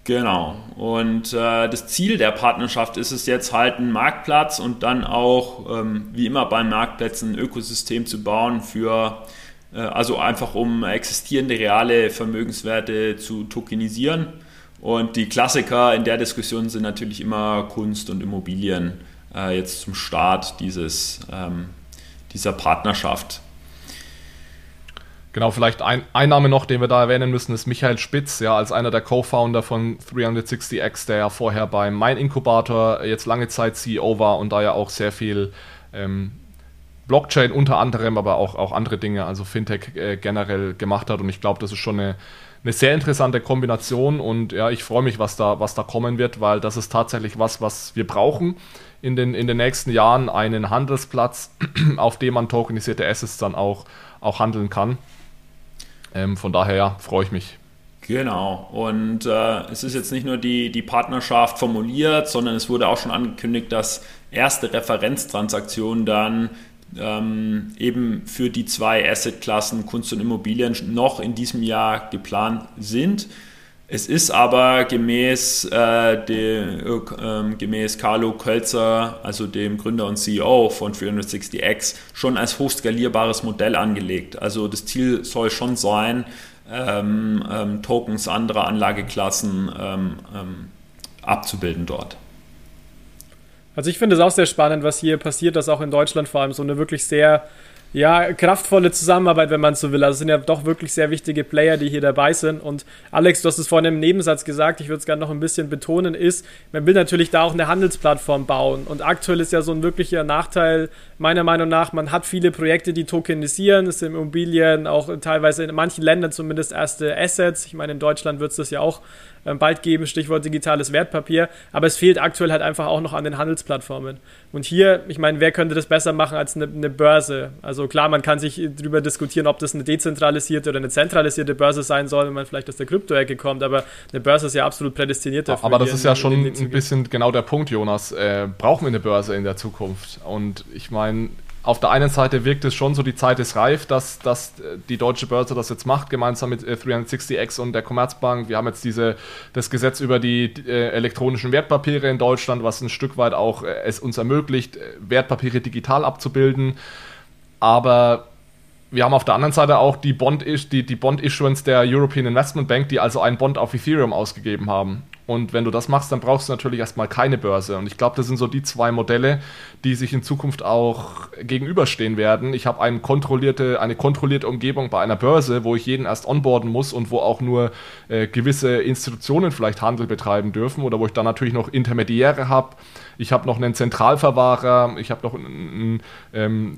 Genau. Und äh, das Ziel der Partnerschaft ist es jetzt halt, einen Marktplatz und dann auch, ähm, wie immer bei Marktplätzen, ein Ökosystem zu bauen für, äh, also einfach um existierende reale Vermögenswerte zu tokenisieren. Und die Klassiker in der Diskussion sind natürlich immer Kunst und Immobilien äh, jetzt zum Start dieses, ähm, dieser Partnerschaft. Genau, vielleicht ein, ein Name noch, den wir da erwähnen müssen, ist Michael Spitz, ja, als einer der Co-Founder von 360X, der ja vorher beim Mein Inkubator jetzt lange Zeit CEO war und da ja auch sehr viel ähm, Blockchain unter anderem, aber auch, auch andere Dinge, also Fintech äh, generell gemacht hat. Und ich glaube, das ist schon eine, eine sehr interessante Kombination und ja, ich freue mich, was da, was da kommen wird, weil das ist tatsächlich was, was wir brauchen in den, in den nächsten Jahren, einen Handelsplatz, *clears throat* auf dem man tokenisierte Assets dann auch, auch handeln kann. Ähm, von daher ja, freue ich mich. Genau. Und äh, es ist jetzt nicht nur die, die Partnerschaft formuliert, sondern es wurde auch schon angekündigt, dass erste Referenztransaktionen dann ähm, eben für die zwei Assetklassen Kunst und Immobilien noch in diesem Jahr geplant sind. Es ist aber gemäß, äh, de, äh, gemäß Carlo Kölzer, also dem Gründer und CEO von 360X, schon als hochskalierbares Modell angelegt. Also das Ziel soll schon sein, ähm, ähm, Tokens anderer Anlageklassen ähm, ähm, abzubilden dort. Also ich finde es auch sehr spannend, was hier passiert, dass auch in Deutschland vor allem so eine wirklich sehr ja, kraftvolle Zusammenarbeit, wenn man so will. Also es sind ja doch wirklich sehr wichtige Player, die hier dabei sind. Und Alex, du hast es vorhin im Nebensatz gesagt, ich würde es gerne noch ein bisschen betonen, ist, man will natürlich da auch eine Handelsplattform bauen. Und aktuell ist ja so ein wirklicher Nachteil, meiner Meinung nach, man hat viele Projekte, die tokenisieren, es sind Immobilien, auch teilweise in manchen Ländern zumindest erste Assets. Ich meine, in Deutschland wird es das ja auch ähm, bald geben, Stichwort digitales Wertpapier. Aber es fehlt aktuell halt einfach auch noch an den Handelsplattformen. Und hier, ich meine, wer könnte das besser machen als eine, eine Börse? Also klar, man kann sich darüber diskutieren, ob das eine dezentralisierte oder eine zentralisierte Börse sein soll, wenn man vielleicht aus der Krypto-Ecke kommt. Aber eine Börse ist ja absolut prädestiniert dafür. Aber das ist ja schon ein bisschen genau der Punkt, Jonas. Äh, brauchen wir eine Börse in der Zukunft? Und ich meine, auf der einen Seite wirkt es schon so, die Zeit ist reif, dass, dass die deutsche Börse das jetzt macht, gemeinsam mit 360X äh, und der Commerzbank. Wir haben jetzt diese, das Gesetz über die äh, elektronischen Wertpapiere in Deutschland, was ein Stück weit auch äh, es uns ermöglicht, äh, Wertpapiere digital abzubilden. Aber wir haben auf der anderen Seite auch die Bond, die, die Bond der European Investment Bank, die also einen Bond auf Ethereum ausgegeben haben. Und wenn du das machst, dann brauchst du natürlich erstmal keine Börse. Und ich glaube, das sind so die zwei Modelle, die sich in Zukunft auch gegenüberstehen werden. Ich habe eine kontrollierte, eine kontrollierte Umgebung bei einer Börse, wo ich jeden erst onboarden muss und wo auch nur äh, gewisse Institutionen vielleicht Handel betreiben dürfen oder wo ich dann natürlich noch Intermediäre habe. Ich habe noch einen Zentralverwahrer, ich habe noch einen, ähm,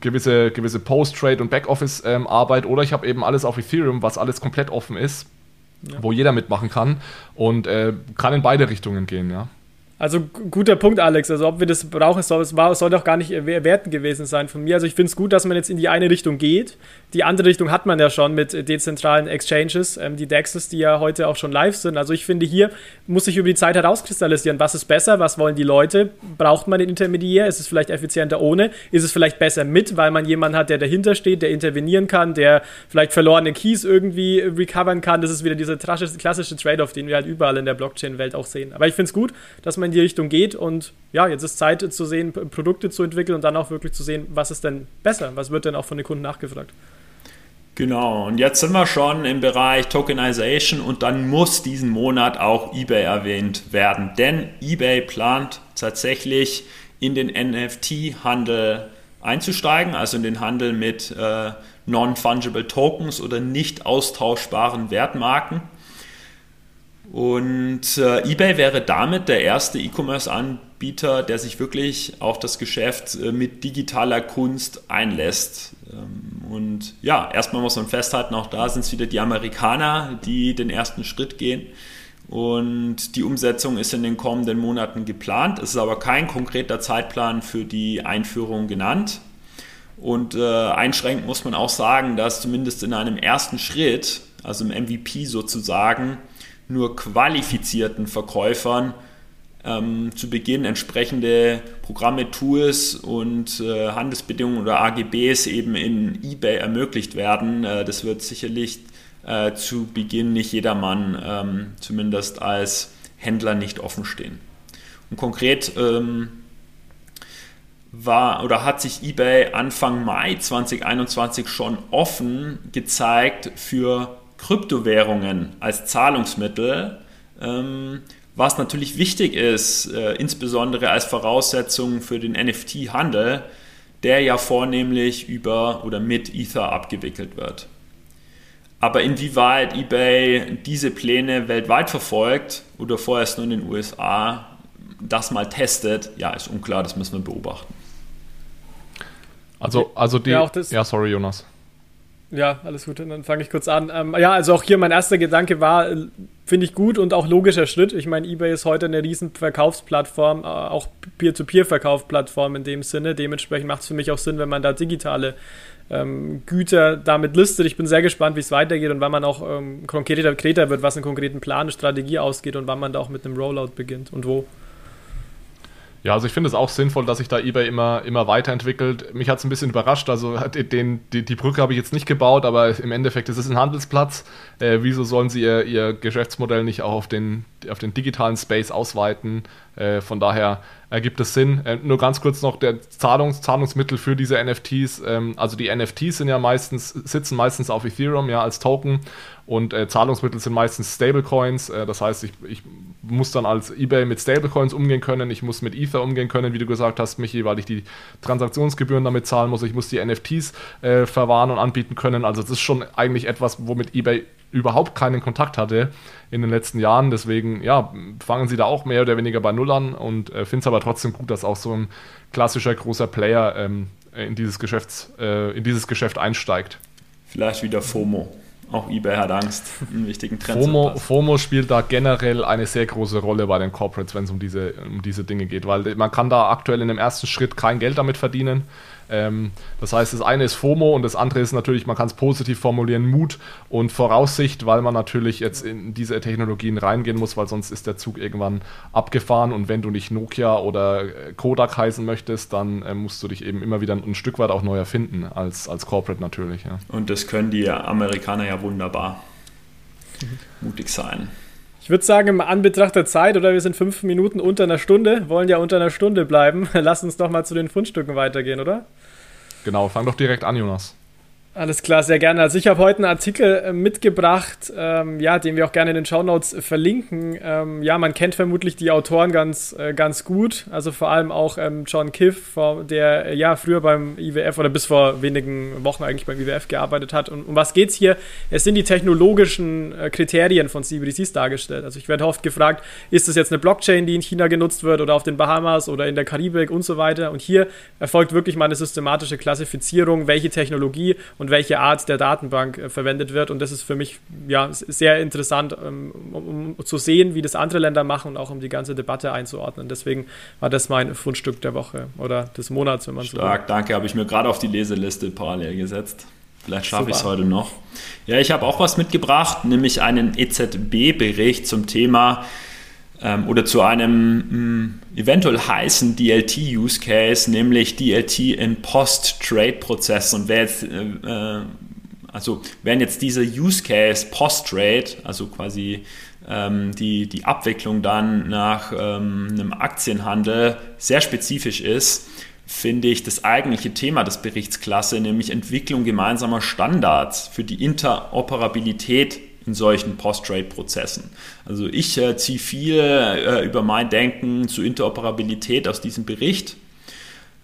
gewisse, gewisse Post-Trade- und Backoffice-Arbeit ähm, oder ich habe eben alles auf Ethereum, was alles komplett offen ist ja. wo jeder mitmachen kann und äh, kann in beide Richtungen gehen, ja. Also guter Punkt, Alex. Also ob wir das brauchen, soll, es soll doch gar nicht werten gewesen sein von mir. Also ich finde es gut, dass man jetzt in die eine Richtung geht. Die andere Richtung hat man ja schon mit dezentralen Exchanges, ähm, die DEXs, die ja heute auch schon live sind. Also ich finde, hier muss sich über die Zeit herauskristallisieren, was ist besser, was wollen die Leute, braucht man den Intermediär, ist es vielleicht effizienter ohne, ist es vielleicht besser mit, weil man jemanden hat, der dahinter steht, der intervenieren kann, der vielleicht verlorene Keys irgendwie recovern kann. Das ist wieder dieser klassische Trade-off, den wir halt überall in der Blockchain-Welt auch sehen. Aber ich finde es gut, dass man in die Richtung geht. Und ja, jetzt ist Zeit zu sehen, Produkte zu entwickeln und dann auch wirklich zu sehen, was ist denn besser, was wird denn auch von den Kunden nachgefragt. Genau, und jetzt sind wir schon im Bereich Tokenization und dann muss diesen Monat auch eBay erwähnt werden, denn eBay plant tatsächlich in den NFT-Handel einzusteigen, also in den Handel mit äh, Non-Fungible Tokens oder nicht austauschbaren Wertmarken. Und äh, eBay wäre damit der erste E-Commerce-Anbieter, der sich wirklich auf das Geschäft äh, mit digitaler Kunst einlässt. Ähm, und ja, erstmal muss man festhalten, auch da sind es wieder die Amerikaner, die den ersten Schritt gehen. Und die Umsetzung ist in den kommenden Monaten geplant. Es ist aber kein konkreter Zeitplan für die Einführung genannt. Und äh, einschränkend muss man auch sagen, dass zumindest in einem ersten Schritt, also im MVP sozusagen, nur qualifizierten Verkäufern ähm, zu Beginn entsprechende Programme, Tools und äh, Handelsbedingungen oder AGBs eben in eBay ermöglicht werden. Äh, das wird sicherlich äh, zu Beginn nicht jedermann, ähm, zumindest als Händler, nicht offen stehen. Und konkret ähm, war oder hat sich eBay Anfang Mai 2021 schon offen gezeigt für Kryptowährungen als Zahlungsmittel, ähm, was natürlich wichtig ist, äh, insbesondere als Voraussetzung für den NFT-Handel, der ja vornehmlich über oder mit Ether abgewickelt wird. Aber inwieweit eBay diese Pläne weltweit verfolgt oder vorerst nur in den USA das mal testet, ja, ist unklar, das müssen wir beobachten. Also, also die. Ja, ja sorry, Jonas. Ja, alles gut, dann fange ich kurz an. Ähm, ja, also auch hier mein erster Gedanke war, äh, finde ich gut und auch logischer Schritt. Ich meine, eBay ist heute eine riesen Verkaufsplattform, äh, auch Peer-to-Peer-Verkaufsplattform in dem Sinne. Dementsprechend macht es für mich auch Sinn, wenn man da digitale ähm, Güter damit listet. Ich bin sehr gespannt, wie es weitergeht und wann man auch ähm, konkreter, konkreter wird, was einen konkreten Plan, eine Strategie ausgeht und wann man da auch mit einem Rollout beginnt und wo. Ja, also ich finde es auch sinnvoll, dass sich da eBay immer, immer weiterentwickelt. Mich hat es ein bisschen überrascht. Also den, die, die Brücke habe ich jetzt nicht gebaut, aber im Endeffekt ist es ein Handelsplatz. Äh, wieso sollen sie ihr, ihr Geschäftsmodell nicht auch auf den, auf den digitalen Space ausweiten? Äh, von daher ergibt es Sinn. Äh, nur ganz kurz noch der Zahlungs Zahlungsmittel für diese NFTs. Ähm, also die NFTs sind ja meistens, sitzen meistens auf Ethereum ja als Token und äh, Zahlungsmittel sind meistens Stablecoins. Äh, das heißt, ich, ich, muss dann als eBay mit Stablecoins umgehen können. Ich muss mit Ether umgehen können, wie du gesagt hast, Michi, weil ich die Transaktionsgebühren damit zahlen muss. Ich muss die NFTs äh, verwahren und anbieten können. Also das ist schon eigentlich etwas, womit eBay überhaupt keinen Kontakt hatte in den letzten Jahren. Deswegen, ja, fangen sie da auch mehr oder weniger bei Null an und äh, finde es aber trotzdem gut, dass auch so ein klassischer großer Player ähm, in, dieses Geschäfts, äh, in dieses Geschäft einsteigt. Vielleicht wieder FOMO. Auch eBay hat Angst, einen wichtigen Trend FOMO, FOMO spielt da generell eine sehr große Rolle bei den Corporates, wenn es um diese, um diese Dinge geht, weil man kann da aktuell in dem ersten Schritt kein Geld damit verdienen. Ähm, das heißt, das eine ist FOMO und das andere ist natürlich, man kann es positiv formulieren, Mut und Voraussicht, weil man natürlich jetzt in diese Technologien reingehen muss, weil sonst ist der Zug irgendwann abgefahren und wenn du nicht Nokia oder äh, Kodak heißen möchtest, dann äh, musst du dich eben immer wieder ein Stück weit auch neu erfinden, als, als Corporate natürlich. Ja. Und das können die Amerikaner ja wunderbar. Mhm. Mutig sein. Ich würde sagen, im Anbetracht der Zeit, oder wir sind fünf Minuten unter einer Stunde, wollen ja unter einer Stunde bleiben. *laughs* Lass uns doch mal zu den Fundstücken weitergehen, oder? Genau, fang doch direkt an, Jonas. Alles klar, sehr gerne. Also ich habe heute einen Artikel äh, mitgebracht, ähm, ja, den wir auch gerne in den Shownotes verlinken. Ähm, ja, man kennt vermutlich die Autoren ganz, äh, ganz gut. Also vor allem auch ähm, John Kiff, der äh, ja früher beim IWF oder bis vor wenigen Wochen eigentlich beim IWF gearbeitet hat. Und um was geht's hier? Es sind die technologischen äh, Kriterien von CBDCs dargestellt. Also ich werde oft gefragt, ist das jetzt eine Blockchain, die in China genutzt wird oder auf den Bahamas oder in der Karibik und so weiter. Und hier erfolgt wirklich mal eine systematische Klassifizierung, welche Technologie und welche Art der Datenbank äh, verwendet wird. Und das ist für mich ja, sehr interessant, ähm, um, um, zu sehen, wie das andere Länder machen und auch um die ganze Debatte einzuordnen. Deswegen war das mein Fundstück der Woche oder des Monats, wenn man so Stark, danke. Habe ich mir gerade auf die Leseliste parallel gesetzt. Vielleicht schaffe ich es heute noch. Ja, ich habe auch was mitgebracht, nämlich einen EZB-Bericht zum Thema ähm, oder zu einem mh, hm, eventuell heißen DLT-Use Case, nämlich DLT in Post-Trade-Prozessen. Und wer jetzt, äh, äh, also wenn jetzt dieser Use Case Post-Trade, also quasi ähm, die, die Abwicklung dann nach ähm, einem Aktienhandel sehr spezifisch ist, finde ich das eigentliche Thema des Berichtsklasse, nämlich Entwicklung gemeinsamer Standards für die Interoperabilität in solchen Post-Trade-Prozessen. Also ich äh, ziehe viel äh, über mein Denken zu Interoperabilität aus diesem Bericht.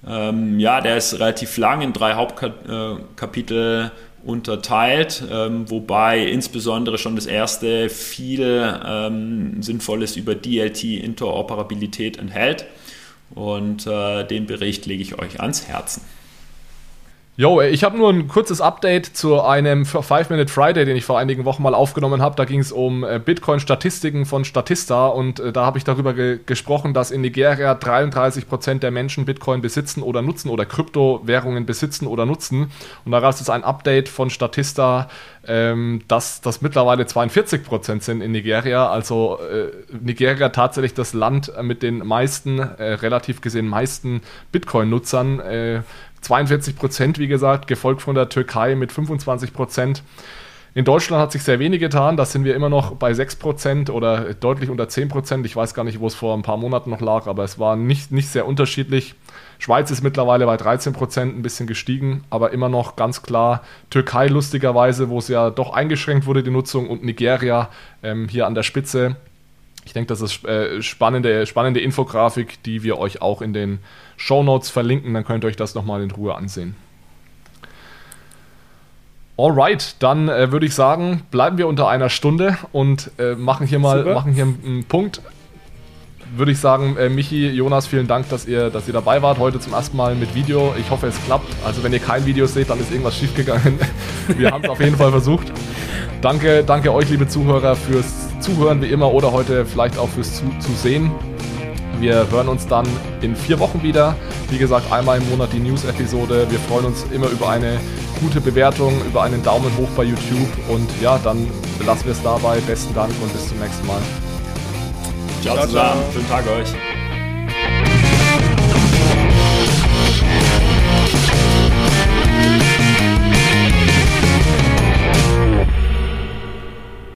Ähm, ja, der ist relativ lang in drei Hauptkapitel äh, unterteilt, ähm, wobei insbesondere schon das erste viel ähm, Sinnvolles über DLT-Interoperabilität enthält. Und äh, den Bericht lege ich euch ans Herzen. Jo, ich habe nur ein kurzes Update zu einem Five Minute Friday, den ich vor einigen Wochen mal aufgenommen habe. Da ging es um äh, Bitcoin-Statistiken von Statista und äh, da habe ich darüber ge gesprochen, dass in Nigeria 33% der Menschen Bitcoin besitzen oder nutzen oder Kryptowährungen besitzen oder nutzen. Und daraus ist ein Update von Statista, ähm, dass das mittlerweile 42% sind in Nigeria. Also äh, Nigeria tatsächlich das Land mit den meisten, äh, relativ gesehen meisten Bitcoin-Nutzern äh, 42 Prozent, wie gesagt, gefolgt von der Türkei mit 25 Prozent. In Deutschland hat sich sehr wenig getan, da sind wir immer noch bei 6% oder deutlich unter 10%. Ich weiß gar nicht, wo es vor ein paar Monaten noch lag, aber es war nicht, nicht sehr unterschiedlich. Schweiz ist mittlerweile bei 13%, ein bisschen gestiegen, aber immer noch ganz klar Türkei lustigerweise, wo es ja doch eingeschränkt wurde, die Nutzung, und Nigeria ähm, hier an der Spitze. Ich denke, das ist äh, spannende, spannende Infografik, die wir euch auch in den Show Notes verlinken, dann könnt ihr euch das nochmal in Ruhe ansehen. Alright, dann äh, würde ich sagen, bleiben wir unter einer Stunde und äh, machen hier mal machen hier einen Punkt. Würde ich sagen, äh, Michi, Jonas, vielen Dank, dass ihr, dass ihr dabei wart. Heute zum ersten Mal mit Video. Ich hoffe, es klappt. Also, wenn ihr kein Video seht, dann ist irgendwas schiefgegangen. *laughs* wir haben es auf jeden Fall versucht. Danke, danke euch, liebe Zuhörer, fürs Zuhören wie immer oder heute vielleicht auch fürs Zusehen. Wir hören uns dann in vier Wochen wieder. Wie gesagt, einmal im Monat die News-Episode. Wir freuen uns immer über eine gute Bewertung, über einen Daumen hoch bei YouTube. Und ja, dann belassen wir es dabei. Besten Dank und bis zum nächsten Mal. Ciao, ciao zusammen. Schönen Tag euch.